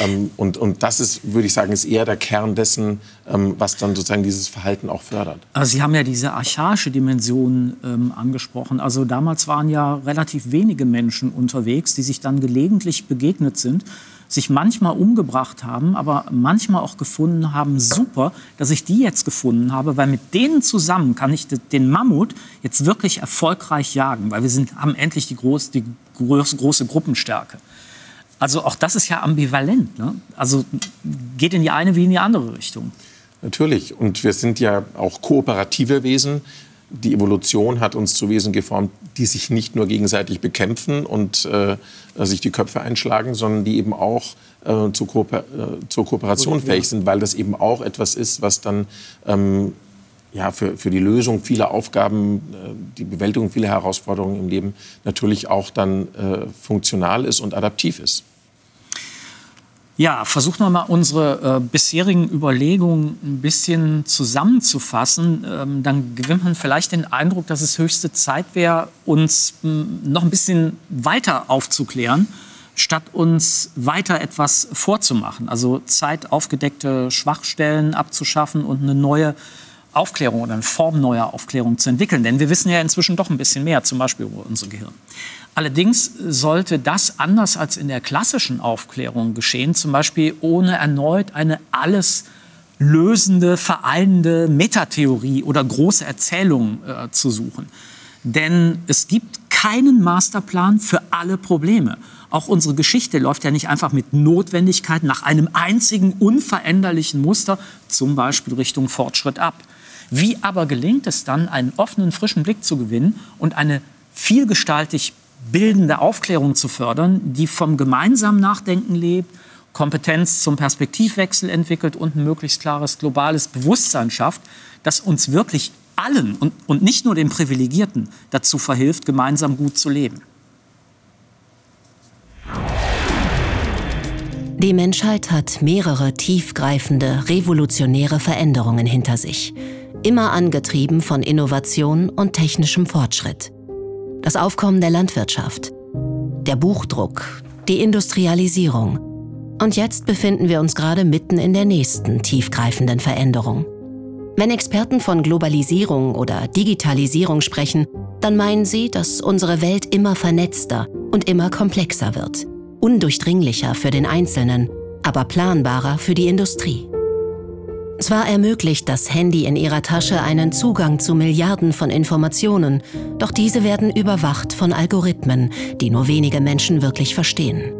Ähm, und, und das ist, würde ich sagen, ist eher der Kern dessen, ähm, was dann sozusagen dieses Verhalten auch fördert. Also Sie haben ja diese archaische Dimension ähm, angesprochen. Also damals waren ja relativ wenige Menschen unterwegs, die sich dann gelegentlich begegnet sind sich manchmal umgebracht haben, aber manchmal auch gefunden haben, super, dass ich die jetzt gefunden habe, weil mit denen zusammen kann ich den Mammut jetzt wirklich erfolgreich jagen, weil wir sind, haben endlich die, groß, die groß, große Gruppenstärke. Also auch das ist ja ambivalent. Ne? Also geht in die eine wie in die andere Richtung. Natürlich. Und wir sind ja auch kooperative Wesen. Die Evolution hat uns zu Wesen geformt, die sich nicht nur gegenseitig bekämpfen und äh, sich die Köpfe einschlagen, sondern die eben auch äh, zur, Kooper äh, zur, Kooperation fähig sind, weil das eben auch etwas ist, was dann ähm, ja, für, für die Lösung vieler Aufgaben, äh, die Bewältigung vieler Herausforderungen im Leben natürlich auch dann äh, funktional ist und adaptiv ist. Ja, versuchen wir mal unsere äh, bisherigen Überlegungen ein bisschen zusammenzufassen. Ähm, dann gewinnt man vielleicht den Eindruck, dass es höchste Zeit wäre, uns noch ein bisschen weiter aufzuklären, statt uns weiter etwas vorzumachen. Also Zeit, aufgedeckte Schwachstellen abzuschaffen und eine neue Aufklärung oder eine Form neuer Aufklärung zu entwickeln. Denn wir wissen ja inzwischen doch ein bisschen mehr, zum Beispiel über unser Gehirn. Allerdings sollte das anders als in der klassischen Aufklärung geschehen, zum Beispiel ohne erneut eine alles lösende, vereinende Metatheorie oder große Erzählung äh, zu suchen. Denn es gibt keinen Masterplan für alle Probleme. Auch unsere Geschichte läuft ja nicht einfach mit Notwendigkeit nach einem einzigen unveränderlichen Muster, zum Beispiel Richtung Fortschritt ab. Wie aber gelingt es dann, einen offenen, frischen Blick zu gewinnen und eine vielgestaltig bildende Aufklärung zu fördern, die vom gemeinsamen Nachdenken lebt, Kompetenz zum Perspektivwechsel entwickelt und ein möglichst klares globales Bewusstsein schafft, das uns wirklich allen und, und nicht nur den Privilegierten dazu verhilft, gemeinsam gut zu leben. Die Menschheit hat mehrere tiefgreifende, revolutionäre Veränderungen hinter sich immer angetrieben von Innovation und technischem Fortschritt. Das Aufkommen der Landwirtschaft, der Buchdruck, die Industrialisierung. Und jetzt befinden wir uns gerade mitten in der nächsten tiefgreifenden Veränderung. Wenn Experten von Globalisierung oder Digitalisierung sprechen, dann meinen sie, dass unsere Welt immer vernetzter und immer komplexer wird, undurchdringlicher für den Einzelnen, aber planbarer für die Industrie. Zwar ermöglicht das Handy in ihrer Tasche einen Zugang zu Milliarden von Informationen, doch diese werden überwacht von Algorithmen, die nur wenige Menschen wirklich verstehen.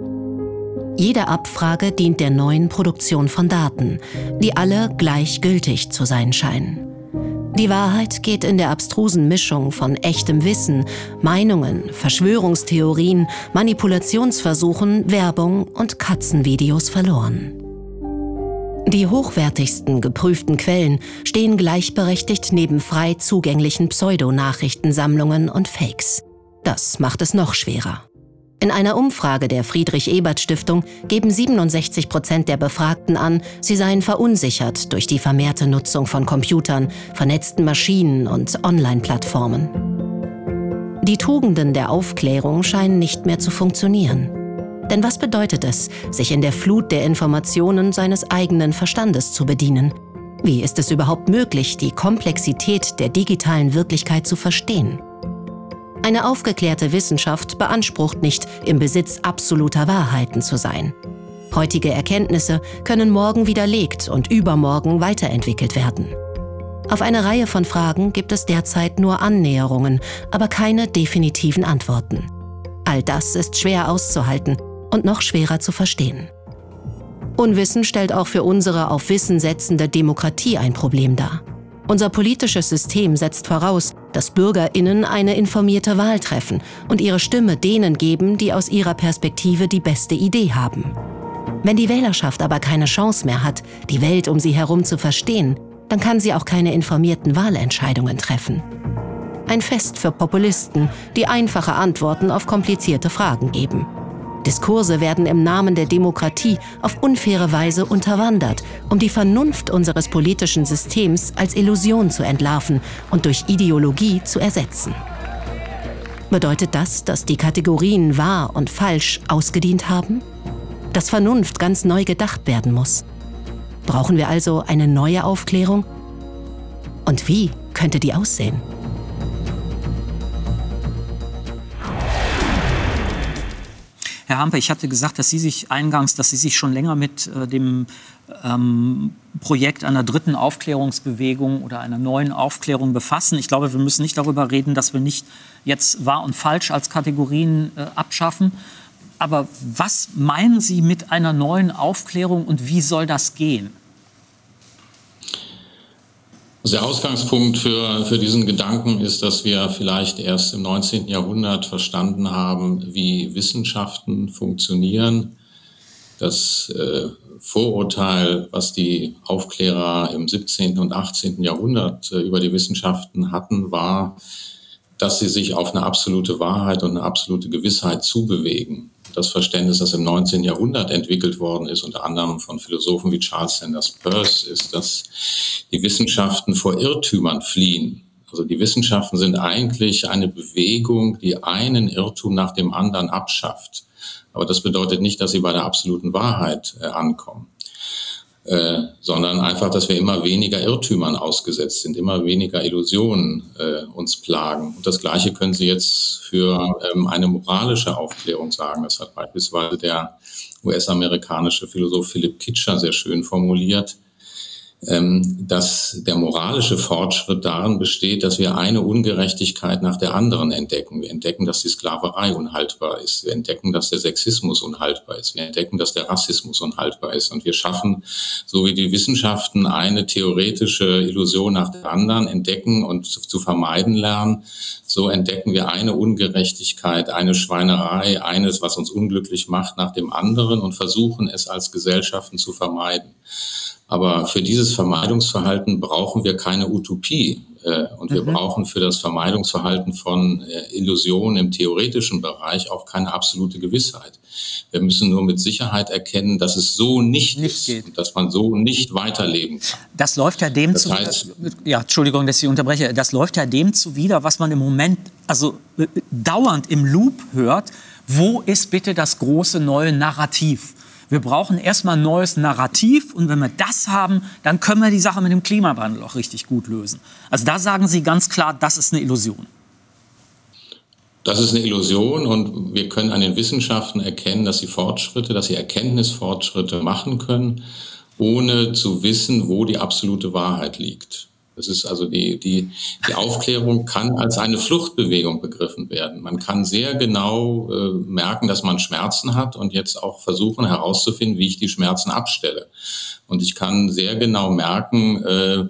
Jede Abfrage dient der neuen Produktion von Daten, die alle gleichgültig zu sein scheinen. Die Wahrheit geht in der abstrusen Mischung von echtem Wissen, Meinungen, Verschwörungstheorien, Manipulationsversuchen, Werbung und Katzenvideos verloren. Die hochwertigsten geprüften Quellen stehen gleichberechtigt neben frei zugänglichen Pseudonachrichtensammlungen und Fakes. Das macht es noch schwerer. In einer Umfrage der Friedrich-Ebert-Stiftung geben 67 Prozent der Befragten an, sie seien verunsichert durch die vermehrte Nutzung von Computern, vernetzten Maschinen und Online-Plattformen. Die Tugenden der Aufklärung scheinen nicht mehr zu funktionieren. Denn was bedeutet es, sich in der Flut der Informationen seines eigenen Verstandes zu bedienen? Wie ist es überhaupt möglich, die Komplexität der digitalen Wirklichkeit zu verstehen? Eine aufgeklärte Wissenschaft beansprucht nicht, im Besitz absoluter Wahrheiten zu sein. Heutige Erkenntnisse können morgen widerlegt und übermorgen weiterentwickelt werden. Auf eine Reihe von Fragen gibt es derzeit nur Annäherungen, aber keine definitiven Antworten. All das ist schwer auszuhalten und noch schwerer zu verstehen. Unwissen stellt auch für unsere auf Wissen setzende Demokratie ein Problem dar. Unser politisches System setzt voraus, dass Bürgerinnen eine informierte Wahl treffen und ihre Stimme denen geben, die aus ihrer Perspektive die beste Idee haben. Wenn die Wählerschaft aber keine Chance mehr hat, die Welt um sie herum zu verstehen, dann kann sie auch keine informierten Wahlentscheidungen treffen. Ein Fest für Populisten, die einfache Antworten auf komplizierte Fragen geben. Diskurse werden im Namen der Demokratie auf unfaire Weise unterwandert, um die Vernunft unseres politischen Systems als Illusion zu entlarven und durch Ideologie zu ersetzen. Bedeutet das, dass die Kategorien wahr und falsch ausgedient haben? Dass Vernunft ganz neu gedacht werden muss? Brauchen wir also eine neue Aufklärung? Und wie könnte die aussehen? Herr Hampe, ich hatte gesagt, dass Sie sich eingangs, dass Sie sich schon länger mit äh, dem ähm, Projekt einer dritten Aufklärungsbewegung oder einer neuen Aufklärung befassen. Ich glaube, wir müssen nicht darüber reden, dass wir nicht jetzt wahr und falsch als Kategorien äh, abschaffen. Aber was meinen Sie mit einer neuen Aufklärung und wie soll das gehen? Also der Ausgangspunkt für, für diesen Gedanken ist, dass wir vielleicht erst im 19. Jahrhundert verstanden haben, wie Wissenschaften funktionieren. Das äh, Vorurteil, was die Aufklärer im 17. und 18. Jahrhundert äh, über die Wissenschaften hatten, war, dass sie sich auf eine absolute Wahrheit und eine absolute Gewissheit zubewegen das Verständnis, das im 19. Jahrhundert entwickelt worden ist, unter anderem von Philosophen wie Charles Sanders Peirce, ist, dass die Wissenschaften vor Irrtümern fliehen. Also die Wissenschaften sind eigentlich eine Bewegung, die einen Irrtum nach dem anderen abschafft. Aber das bedeutet nicht, dass sie bei der absoluten Wahrheit äh, ankommen. Äh, sondern einfach, dass wir immer weniger Irrtümern ausgesetzt sind, immer weniger Illusionen äh, uns plagen. Und das Gleiche können Sie jetzt für ähm, eine moralische Aufklärung sagen. Das hat beispielsweise der US-amerikanische Philosoph Philipp Kitscher sehr schön formuliert. Ähm, dass der moralische Fortschritt darin besteht, dass wir eine Ungerechtigkeit nach der anderen entdecken. Wir entdecken, dass die Sklaverei unhaltbar ist. Wir entdecken, dass der Sexismus unhaltbar ist. Wir entdecken, dass der Rassismus unhaltbar ist. Und wir schaffen, so wie die Wissenschaften, eine theoretische Illusion nach der anderen entdecken und zu vermeiden lernen. So entdecken wir eine Ungerechtigkeit, eine Schweinerei, eines, was uns unglücklich macht, nach dem anderen und versuchen es als Gesellschaften zu vermeiden. Aber für dieses Vermeidungsverhalten brauchen wir keine Utopie. Äh, und wir mhm. brauchen für das Vermeidungsverhalten von äh, Illusionen im theoretischen Bereich auch keine absolute Gewissheit. Wir müssen nur mit Sicherheit erkennen, dass es so nicht, nicht ist geht. und dass man so nicht weiterleben kann. Das läuft ja dem das zu heißt, ja, Entschuldigung, dass ich unterbreche. Das läuft ja dem zuwider, was man im Moment also äh, dauernd im Loop hört. Wo ist bitte das große neue Narrativ? Wir brauchen erstmal ein neues Narrativ und wenn wir das haben, dann können wir die Sache mit dem Klimawandel auch richtig gut lösen. Also da sagen Sie ganz klar, das ist eine Illusion. Das ist eine Illusion und wir können an den Wissenschaften erkennen, dass sie Fortschritte, dass sie Erkenntnisfortschritte machen können, ohne zu wissen, wo die absolute Wahrheit liegt. Das ist also die, die, die Aufklärung kann als eine Fluchtbewegung begriffen werden. Man kann sehr genau äh, merken, dass man Schmerzen hat und jetzt auch versuchen herauszufinden, wie ich die Schmerzen abstelle. Und ich kann sehr genau merken, äh,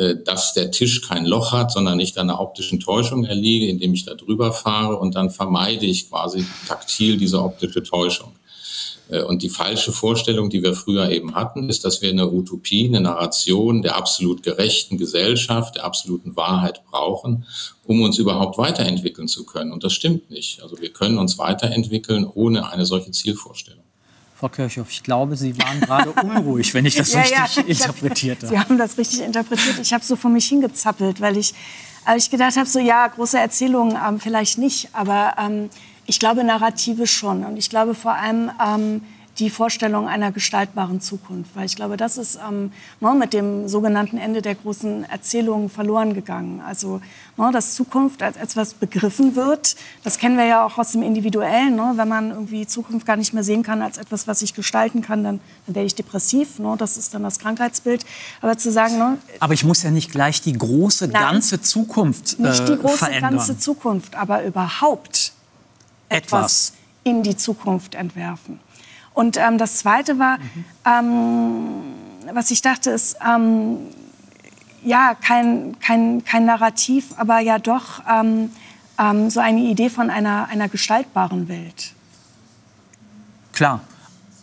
äh, dass der Tisch kein Loch hat, sondern ich da einer optischen Täuschung erliege, indem ich da drüber fahre und dann vermeide ich quasi taktil diese optische Täuschung. Äh, und die falsche Vorstellung, die wir früher eben hatten, ist, dass wir eine Utopie, eine Narration der absolut gerechten Gesellschaft, der absoluten Wahrheit brauchen, um uns überhaupt weiterentwickeln zu können. Und das stimmt nicht. Also wir können uns weiterentwickeln ohne eine solche Zielvorstellung. Frau Kirchhoff, ich glaube, Sie waren gerade *laughs* unruhig, wenn ich das richtig ja, interpretiert habe. Sie haben das richtig interpretiert. Ich habe so vor mich hingezappelt, weil ich, weil ich gedacht habe, so ja, große Erzählungen ähm, vielleicht nicht, aber ähm, ich glaube, Narrative schon. Und ich glaube vor allem ähm, die Vorstellung einer gestaltbaren Zukunft. Weil ich glaube, das ist ähm, ne, mit dem sogenannten Ende der großen Erzählungen verloren gegangen. Also, ne, dass Zukunft als etwas begriffen wird, das kennen wir ja auch aus dem Individuellen. Ne? Wenn man irgendwie Zukunft gar nicht mehr sehen kann als etwas, was ich gestalten kann, dann, dann werde ich depressiv. Ne? Das ist dann das Krankheitsbild. Aber zu sagen... Ne, aber ich muss ja nicht gleich die große, nein, ganze Zukunft äh, Nicht die große, verändern. ganze Zukunft, aber überhaupt etwas in die Zukunft entwerfen. Und ähm, das Zweite war, mhm. ähm, was ich dachte, ist, ähm, ja, kein, kein, kein Narrativ, aber ja doch ähm, ähm, so eine Idee von einer, einer gestaltbaren Welt. Klar.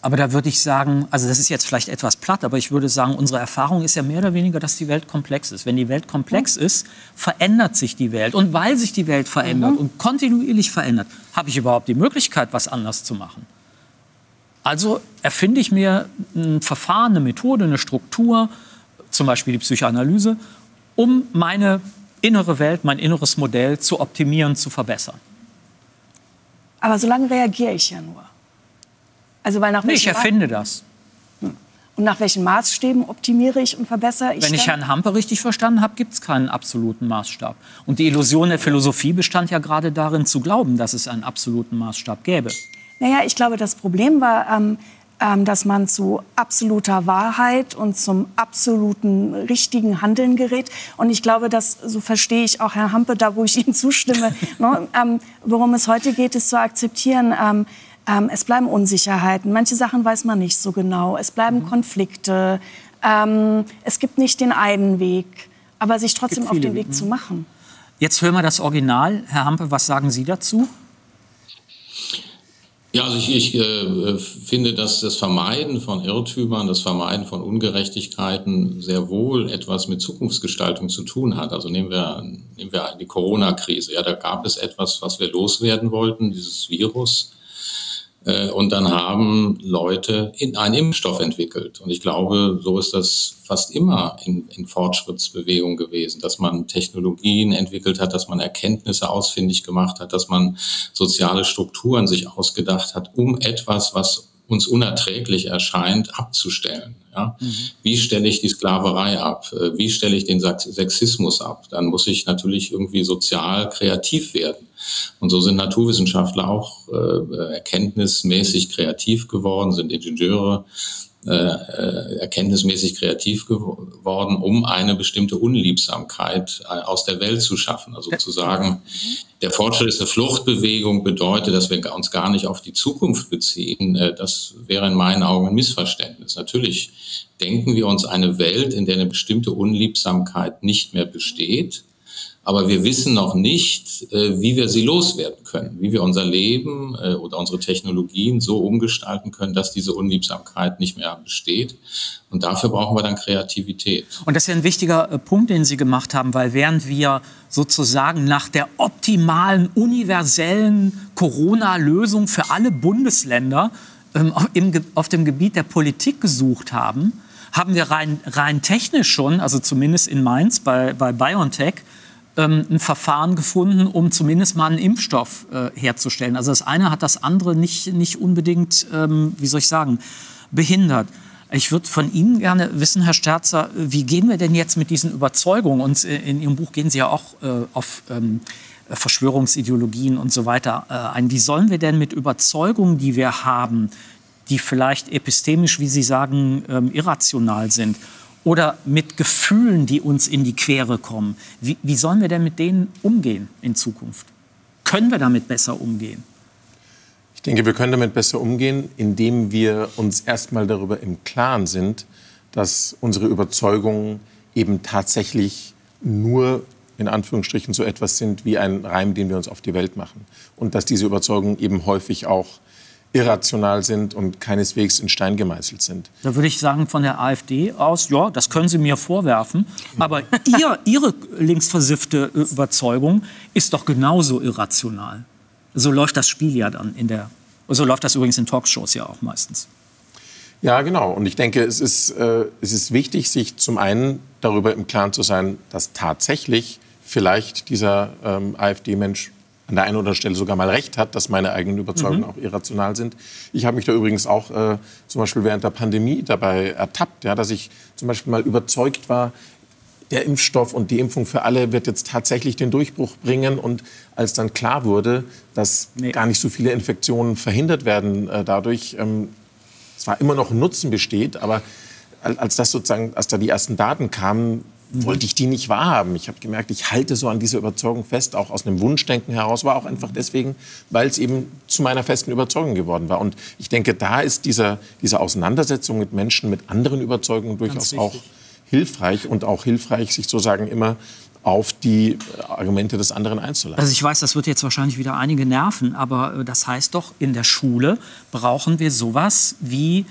Aber da würde ich sagen, also das ist jetzt vielleicht etwas platt, aber ich würde sagen, unsere Erfahrung ist ja mehr oder weniger, dass die Welt komplex ist. Wenn die Welt komplex mhm. ist, verändert sich die Welt. Und weil sich die Welt verändert mhm. und kontinuierlich verändert, habe ich überhaupt die Möglichkeit, was anders zu machen. Also erfinde ich mir ein Verfahren, eine Methode, eine Struktur, zum Beispiel die Psychoanalyse, um meine innere Welt, mein inneres Modell zu optimieren, zu verbessern. Aber solange reagiere ich ja nur. Also weil nach nee, ich erfinde das. Hm. Und nach welchen Maßstäben optimiere ich und verbessere ich? Wenn ich Herrn Hampe richtig verstanden habe, gibt es keinen absoluten Maßstab. Und die Illusion der Philosophie bestand ja gerade darin, zu glauben, dass es einen absoluten Maßstab gäbe. Naja, ich glaube, das Problem war, ähm, ähm, dass man zu absoluter Wahrheit und zum absoluten richtigen Handeln gerät. Und ich glaube, dass, so verstehe ich auch Herr Hampe, da wo ich *laughs* ihm zustimme, ne, ähm, worum es heute geht, ist zu akzeptieren, ähm, es bleiben Unsicherheiten. Manche Sachen weiß man nicht so genau. Es bleiben mhm. Konflikte. Ähm, es gibt nicht den einen Weg, aber sich trotzdem auf den Weg mhm. zu machen. Jetzt hören wir das Original. Herr Hampe, was sagen Sie dazu? Ja, also ich, ich äh, finde, dass das Vermeiden von Irrtümern, das Vermeiden von Ungerechtigkeiten sehr wohl etwas mit Zukunftsgestaltung zu tun hat. Also nehmen wir, nehmen wir die Corona-Krise. Ja, da gab es etwas, was wir loswerden wollten, dieses Virus. Äh, und dann haben Leute einen Impfstoff entwickelt. Und ich glaube, so ist das fast immer in, in Fortschrittsbewegung gewesen, dass man Technologien entwickelt hat, dass man Erkenntnisse ausfindig gemacht hat, dass man soziale Strukturen sich ausgedacht hat, um etwas, was uns unerträglich erscheint, abzustellen. Ja? Mhm. Wie stelle ich die Sklaverei ab? Äh, wie stelle ich den Sexismus ab? Dann muss ich natürlich irgendwie sozial kreativ werden. Und so sind Naturwissenschaftler auch äh, erkenntnismäßig kreativ geworden, sind Ingenieure äh, äh, erkenntnismäßig kreativ geworden, um eine bestimmte Unliebsamkeit äh, aus der Welt zu schaffen. Also zu sagen, der Fortschritt ist eine Fluchtbewegung, bedeutet, dass wir uns gar nicht auf die Zukunft beziehen. Äh, das wäre in meinen Augen ein Missverständnis. Natürlich denken wir uns eine Welt, in der eine bestimmte Unliebsamkeit nicht mehr besteht aber wir wissen noch nicht, äh, wie wir sie loswerden können, wie wir unser Leben äh, oder unsere Technologien so umgestalten können, dass diese Unliebsamkeit nicht mehr besteht. Und dafür brauchen wir dann Kreativität. Und das ist ja ein wichtiger äh, Punkt, den Sie gemacht haben, weil während wir sozusagen nach der optimalen, universellen Corona-Lösung für alle Bundesländer ähm, auf dem Gebiet der Politik gesucht haben, haben wir rein, rein technisch schon, also zumindest in Mainz bei, bei BioNTech, ähm, ein Verfahren gefunden, um zumindest mal einen Impfstoff äh, herzustellen. Also das eine hat das andere nicht, nicht unbedingt, ähm, wie soll ich sagen, behindert. Ich würde von Ihnen gerne wissen, Herr Sterzer, wie gehen wir denn jetzt mit diesen Überzeugungen? Und äh, in Ihrem Buch gehen Sie ja auch äh, auf ähm, Verschwörungsideologien und so weiter äh, ein. Wie sollen wir denn mit Überzeugungen, die wir haben, die vielleicht epistemisch, wie Sie sagen, ähm, irrational sind, oder mit Gefühlen, die uns in die Quere kommen. Wie, wie sollen wir denn mit denen umgehen in Zukunft? Können wir damit besser umgehen? Ich denke, wir können damit besser umgehen, indem wir uns erstmal darüber im Klaren sind, dass unsere Überzeugungen eben tatsächlich nur in Anführungsstrichen so etwas sind wie ein Reim, den wir uns auf die Welt machen. Und dass diese Überzeugungen eben häufig auch irrational sind und keineswegs in Stein gemeißelt sind. Da würde ich sagen, von der AfD aus, ja, das können Sie mir vorwerfen. Aber ihr, Ihre linksversiffte Überzeugung ist doch genauso irrational. So läuft das Spiel ja dann in der. So läuft das übrigens in Talkshows ja auch meistens. Ja, genau. Und ich denke, es ist, äh, es ist wichtig, sich zum einen darüber im Klaren zu sein, dass tatsächlich vielleicht dieser ähm, AfD-Mensch an der einen oder anderen Stelle sogar mal recht hat, dass meine eigenen Überzeugungen mhm. auch irrational sind. Ich habe mich da übrigens auch äh, zum Beispiel während der Pandemie dabei ertappt, ja, dass ich zum Beispiel mal überzeugt war, der Impfstoff und die Impfung für alle wird jetzt tatsächlich den Durchbruch bringen. Und als dann klar wurde, dass nee. gar nicht so viele Infektionen verhindert werden äh, dadurch, ähm, zwar immer noch ein Nutzen besteht, aber als das sozusagen, als da die ersten Daten kamen, wollte ich die nicht wahrhaben. Ich habe gemerkt, ich halte so an dieser Überzeugung fest, auch aus einem Wunschdenken heraus, war auch einfach deswegen, weil es eben zu meiner festen Überzeugung geworden war. Und ich denke, da ist dieser, diese Auseinandersetzung mit Menschen mit anderen Überzeugungen durchaus auch hilfreich und auch hilfreich, sich sozusagen immer auf die Argumente des anderen einzulassen. Also ich weiß, das wird jetzt wahrscheinlich wieder einige nerven, aber äh, das heißt doch, in der Schule brauchen wir sowas wie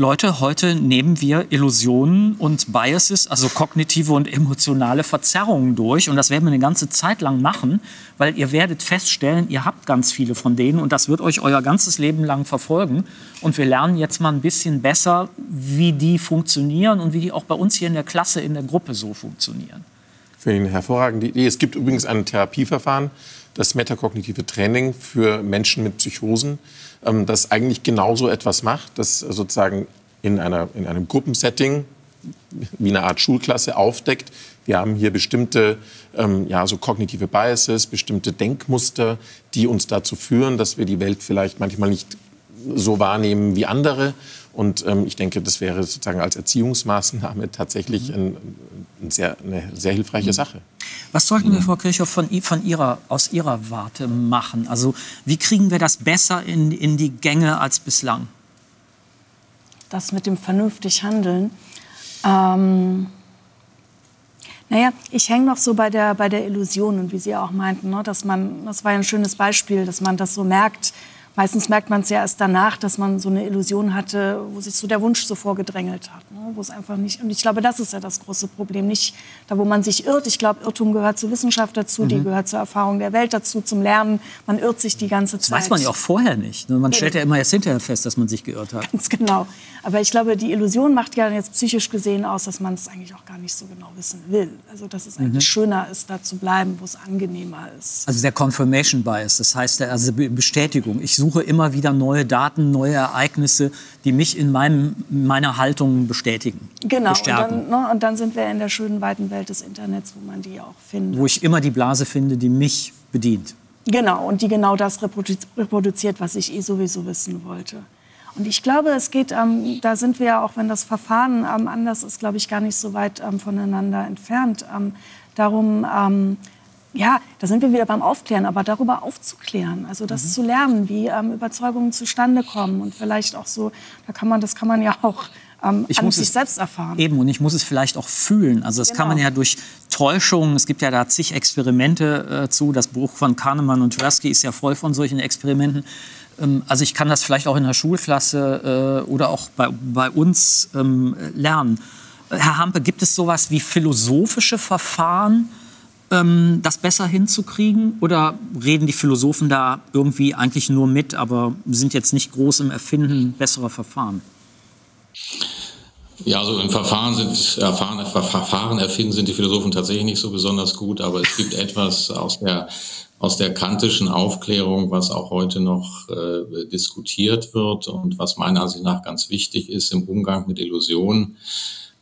Leute, heute nehmen wir Illusionen und Biases, also kognitive und emotionale Verzerrungen durch. Und das werden wir eine ganze Zeit lang machen, weil ihr werdet feststellen, ihr habt ganz viele von denen und das wird euch euer ganzes Leben lang verfolgen. Und wir lernen jetzt mal ein bisschen besser, wie die funktionieren und wie die auch bei uns hier in der Klasse, in der Gruppe so funktionieren. Für eine hervorragende Idee. Es gibt übrigens ein Therapieverfahren, das metakognitive Training für Menschen mit Psychosen, ähm, das eigentlich genauso etwas macht, das sozusagen in, einer, in einem Gruppensetting wie eine Art Schulklasse aufdeckt. Wir haben hier bestimmte ähm, ja, so kognitive Biases, bestimmte Denkmuster, die uns dazu führen, dass wir die Welt vielleicht manchmal nicht so wahrnehmen wie andere. Und ähm, ich denke, das wäre sozusagen als Erziehungsmaßnahme tatsächlich ein, ein sehr, eine sehr hilfreiche Sache. Was sollten wir, Frau Kirchhoff, von, von Ihrer, aus Ihrer Warte machen? Also wie kriegen wir das besser in, in die Gänge als bislang? Das mit dem vernünftig Handeln. Ähm, naja, ich hänge noch so bei der, bei der Illusion und wie Sie auch meinten, ne, dass man, das war ja ein schönes Beispiel, dass man das so merkt, Meistens merkt man es ja erst danach, dass man so eine Illusion hatte, wo sich so der Wunsch so vorgedrängelt hat. Ne? Wo es einfach nicht, und ich glaube, das ist ja das große Problem. Nicht da, wo man sich irrt. Ich glaube, Irrtum gehört zur Wissenschaft dazu, mhm. die gehört zur Erfahrung der Welt dazu, zum Lernen. Man irrt sich die ganze Zeit. Das weiß man ja auch vorher nicht. Ne? Man stellt ja immer erst hinterher fest, dass man sich geirrt hat. Ganz genau. Aber ich glaube, die Illusion macht ja jetzt psychisch gesehen aus, dass man es eigentlich auch gar nicht so genau wissen will. Also, dass es eigentlich mhm. schöner ist, da zu bleiben, wo es angenehmer ist. Also der Confirmation Bias, das heißt also Bestätigung. Ich suche immer wieder neue Daten, neue Ereignisse, die mich in meinem, meiner Haltung bestätigen. Genau, und dann, ne, und dann, sind wir in der schönen weiten Welt des Internets, wo man die auch findet. Wo ich immer die Blase finde, die mich bedient. Genau, und die genau das reproduziert, was ich eh sowieso wissen wollte. Und ich glaube, es geht, ähm, da sind wir auch wenn das Verfahren ähm, anders ist, glaube ich, gar nicht so weit ähm, voneinander entfernt. Ähm, darum, ähm, ja, da sind wir wieder beim Aufklären, aber darüber aufzuklären, also das mhm. zu lernen, wie ähm, Überzeugungen zustande kommen und vielleicht auch so, da kann man, das kann man ja auch ähm, ich muss sich es, selbst erfahren. Eben, und ich muss es vielleicht auch fühlen. Also das genau. kann man ja durch Täuschung, es gibt ja da zig Experimente äh, zu, das Buch von Kahnemann und Tversky ist ja voll von solchen Experimenten. Ähm, also ich kann das vielleicht auch in der Schulklasse äh, oder auch bei, bei uns ähm, lernen. Herr Hampe, gibt es sowas wie philosophische Verfahren, ähm, das besser hinzukriegen? Oder reden die Philosophen da irgendwie eigentlich nur mit, aber sind jetzt nicht groß im Erfinden besserer Verfahren? Ja, also im Verfahren sind Erfahren, Verfahren erfinden sind die Philosophen tatsächlich nicht so besonders gut, aber es gibt etwas aus der aus der kantischen Aufklärung, was auch heute noch äh, diskutiert wird und was meiner Ansicht nach ganz wichtig ist im Umgang mit Illusionen.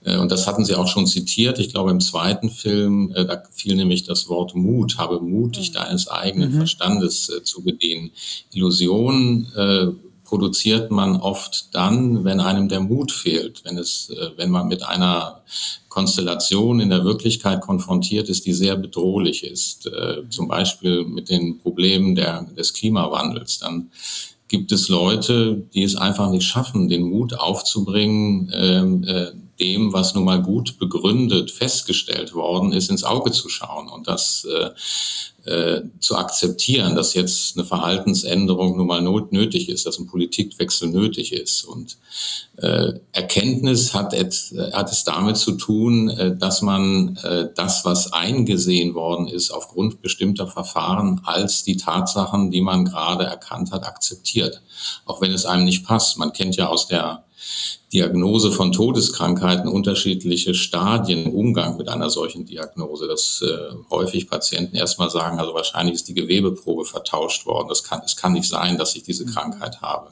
Äh, und das hatten Sie auch schon zitiert. Ich glaube, im zweiten Film, äh, da fiel nämlich das Wort Mut. Habe Mut, dich deines eigenen mhm. Verstandes äh, zu bedienen. Illusionen äh, produziert man oft dann, wenn einem der Mut fehlt, wenn es, äh, wenn man mit einer Konstellation in der Wirklichkeit konfrontiert ist, die sehr bedrohlich ist, äh, zum Beispiel mit den Problemen der, des Klimawandels, dann gibt es Leute, die es einfach nicht schaffen, den Mut aufzubringen, ähm, äh, dem, was nun mal gut begründet festgestellt worden ist, ins Auge zu schauen. Und das äh, äh, zu akzeptieren, dass jetzt eine Verhaltensänderung nun mal not nötig ist, dass ein Politikwechsel nötig ist. Und äh, Erkenntnis hat, et, hat es damit zu tun, äh, dass man äh, das, was eingesehen worden ist, aufgrund bestimmter Verfahren als die Tatsachen, die man gerade erkannt hat, akzeptiert. Auch wenn es einem nicht passt. Man kennt ja aus der Diagnose von Todeskrankheiten unterschiedliche Stadien im Umgang mit einer solchen Diagnose, dass äh, häufig Patienten erstmal sagen, also wahrscheinlich ist die Gewebeprobe vertauscht worden. Das kann, es kann nicht sein, dass ich diese Krankheit habe.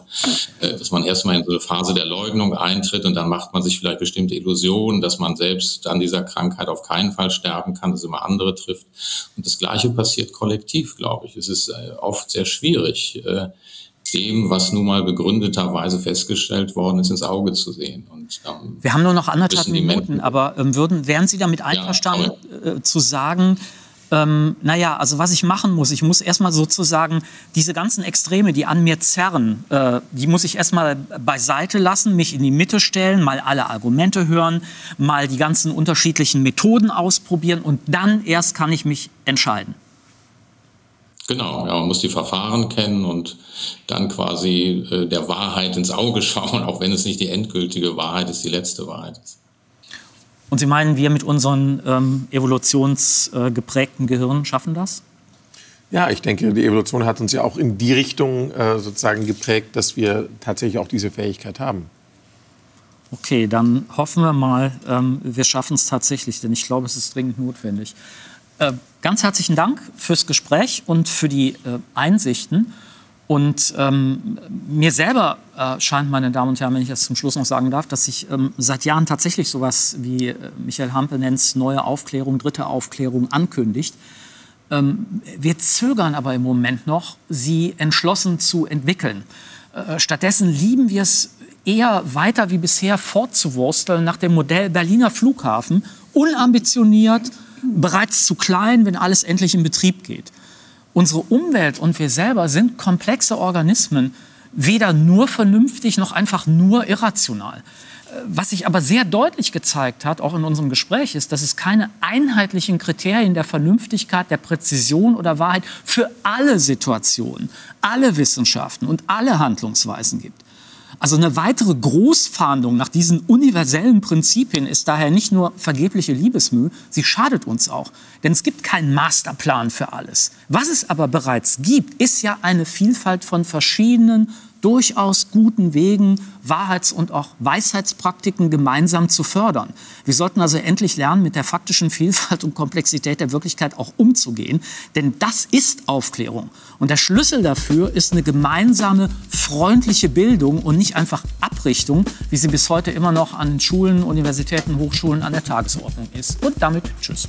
Äh, dass man erstmal in so eine Phase der Leugnung eintritt und dann macht man sich vielleicht bestimmte Illusionen, dass man selbst an dieser Krankheit auf keinen Fall sterben kann, dass immer andere trifft. Und das Gleiche passiert kollektiv, glaube ich. Es ist äh, oft sehr schwierig, äh, dem, was nun mal begründeterweise festgestellt worden ist, ins Auge zu sehen. Und, ähm, Wir haben nur noch anderthalb Minuten, aber ähm, würden, wären Sie damit einverstanden, ja, äh, zu sagen, ähm, naja, also was ich machen muss, ich muss erstmal sozusagen diese ganzen Extreme, die an mir zerren, äh, die muss ich erstmal beiseite lassen, mich in die Mitte stellen, mal alle Argumente hören, mal die ganzen unterschiedlichen Methoden ausprobieren und dann erst kann ich mich entscheiden. Genau, ja, man muss die Verfahren kennen und dann quasi äh, der Wahrheit ins Auge *laughs* schauen, auch wenn es nicht die endgültige Wahrheit ist, die letzte Wahrheit ist. Und Sie meinen, wir mit unseren ähm, evolutionsgeprägten äh, Gehirnen schaffen das? Ja, ich denke, die Evolution hat uns ja auch in die Richtung äh, sozusagen geprägt, dass wir tatsächlich auch diese Fähigkeit haben. Okay, dann hoffen wir mal, ähm, wir schaffen es tatsächlich, denn ich glaube, es ist dringend notwendig. Äh, ganz herzlichen Dank fürs Gespräch und für die äh, Einsichten. Und ähm, mir selber äh, scheint, meine Damen und Herren, wenn ich das zum Schluss noch sagen darf, dass sich ähm, seit Jahren tatsächlich sowas wie äh, Michael Hampel nennt es neue Aufklärung, dritte Aufklärung ankündigt. Ähm, wir zögern aber im Moment noch, sie entschlossen zu entwickeln. Äh, stattdessen lieben wir es eher weiter wie bisher fortzuwursteln nach dem Modell Berliner Flughafen, unambitioniert, bereits zu klein, wenn alles endlich in Betrieb geht. Unsere Umwelt und wir selber sind komplexe Organismen, weder nur vernünftig noch einfach nur irrational. Was sich aber sehr deutlich gezeigt hat, auch in unserem Gespräch, ist, dass es keine einheitlichen Kriterien der Vernünftigkeit, der Präzision oder Wahrheit für alle Situationen, alle Wissenschaften und alle Handlungsweisen gibt. Also eine weitere Großfahndung nach diesen universellen Prinzipien ist daher nicht nur vergebliche Liebesmüh, sie schadet uns auch. Denn es gibt keinen Masterplan für alles. Was es aber bereits gibt, ist ja eine Vielfalt von verschiedenen durchaus guten Wegen, Wahrheits- und auch Weisheitspraktiken gemeinsam zu fördern. Wir sollten also endlich lernen, mit der faktischen Vielfalt und Komplexität der Wirklichkeit auch umzugehen, denn das ist Aufklärung. Und der Schlüssel dafür ist eine gemeinsame, freundliche Bildung und nicht einfach Abrichtung, wie sie bis heute immer noch an Schulen, Universitäten, Hochschulen an der Tagesordnung ist. Und damit tschüss.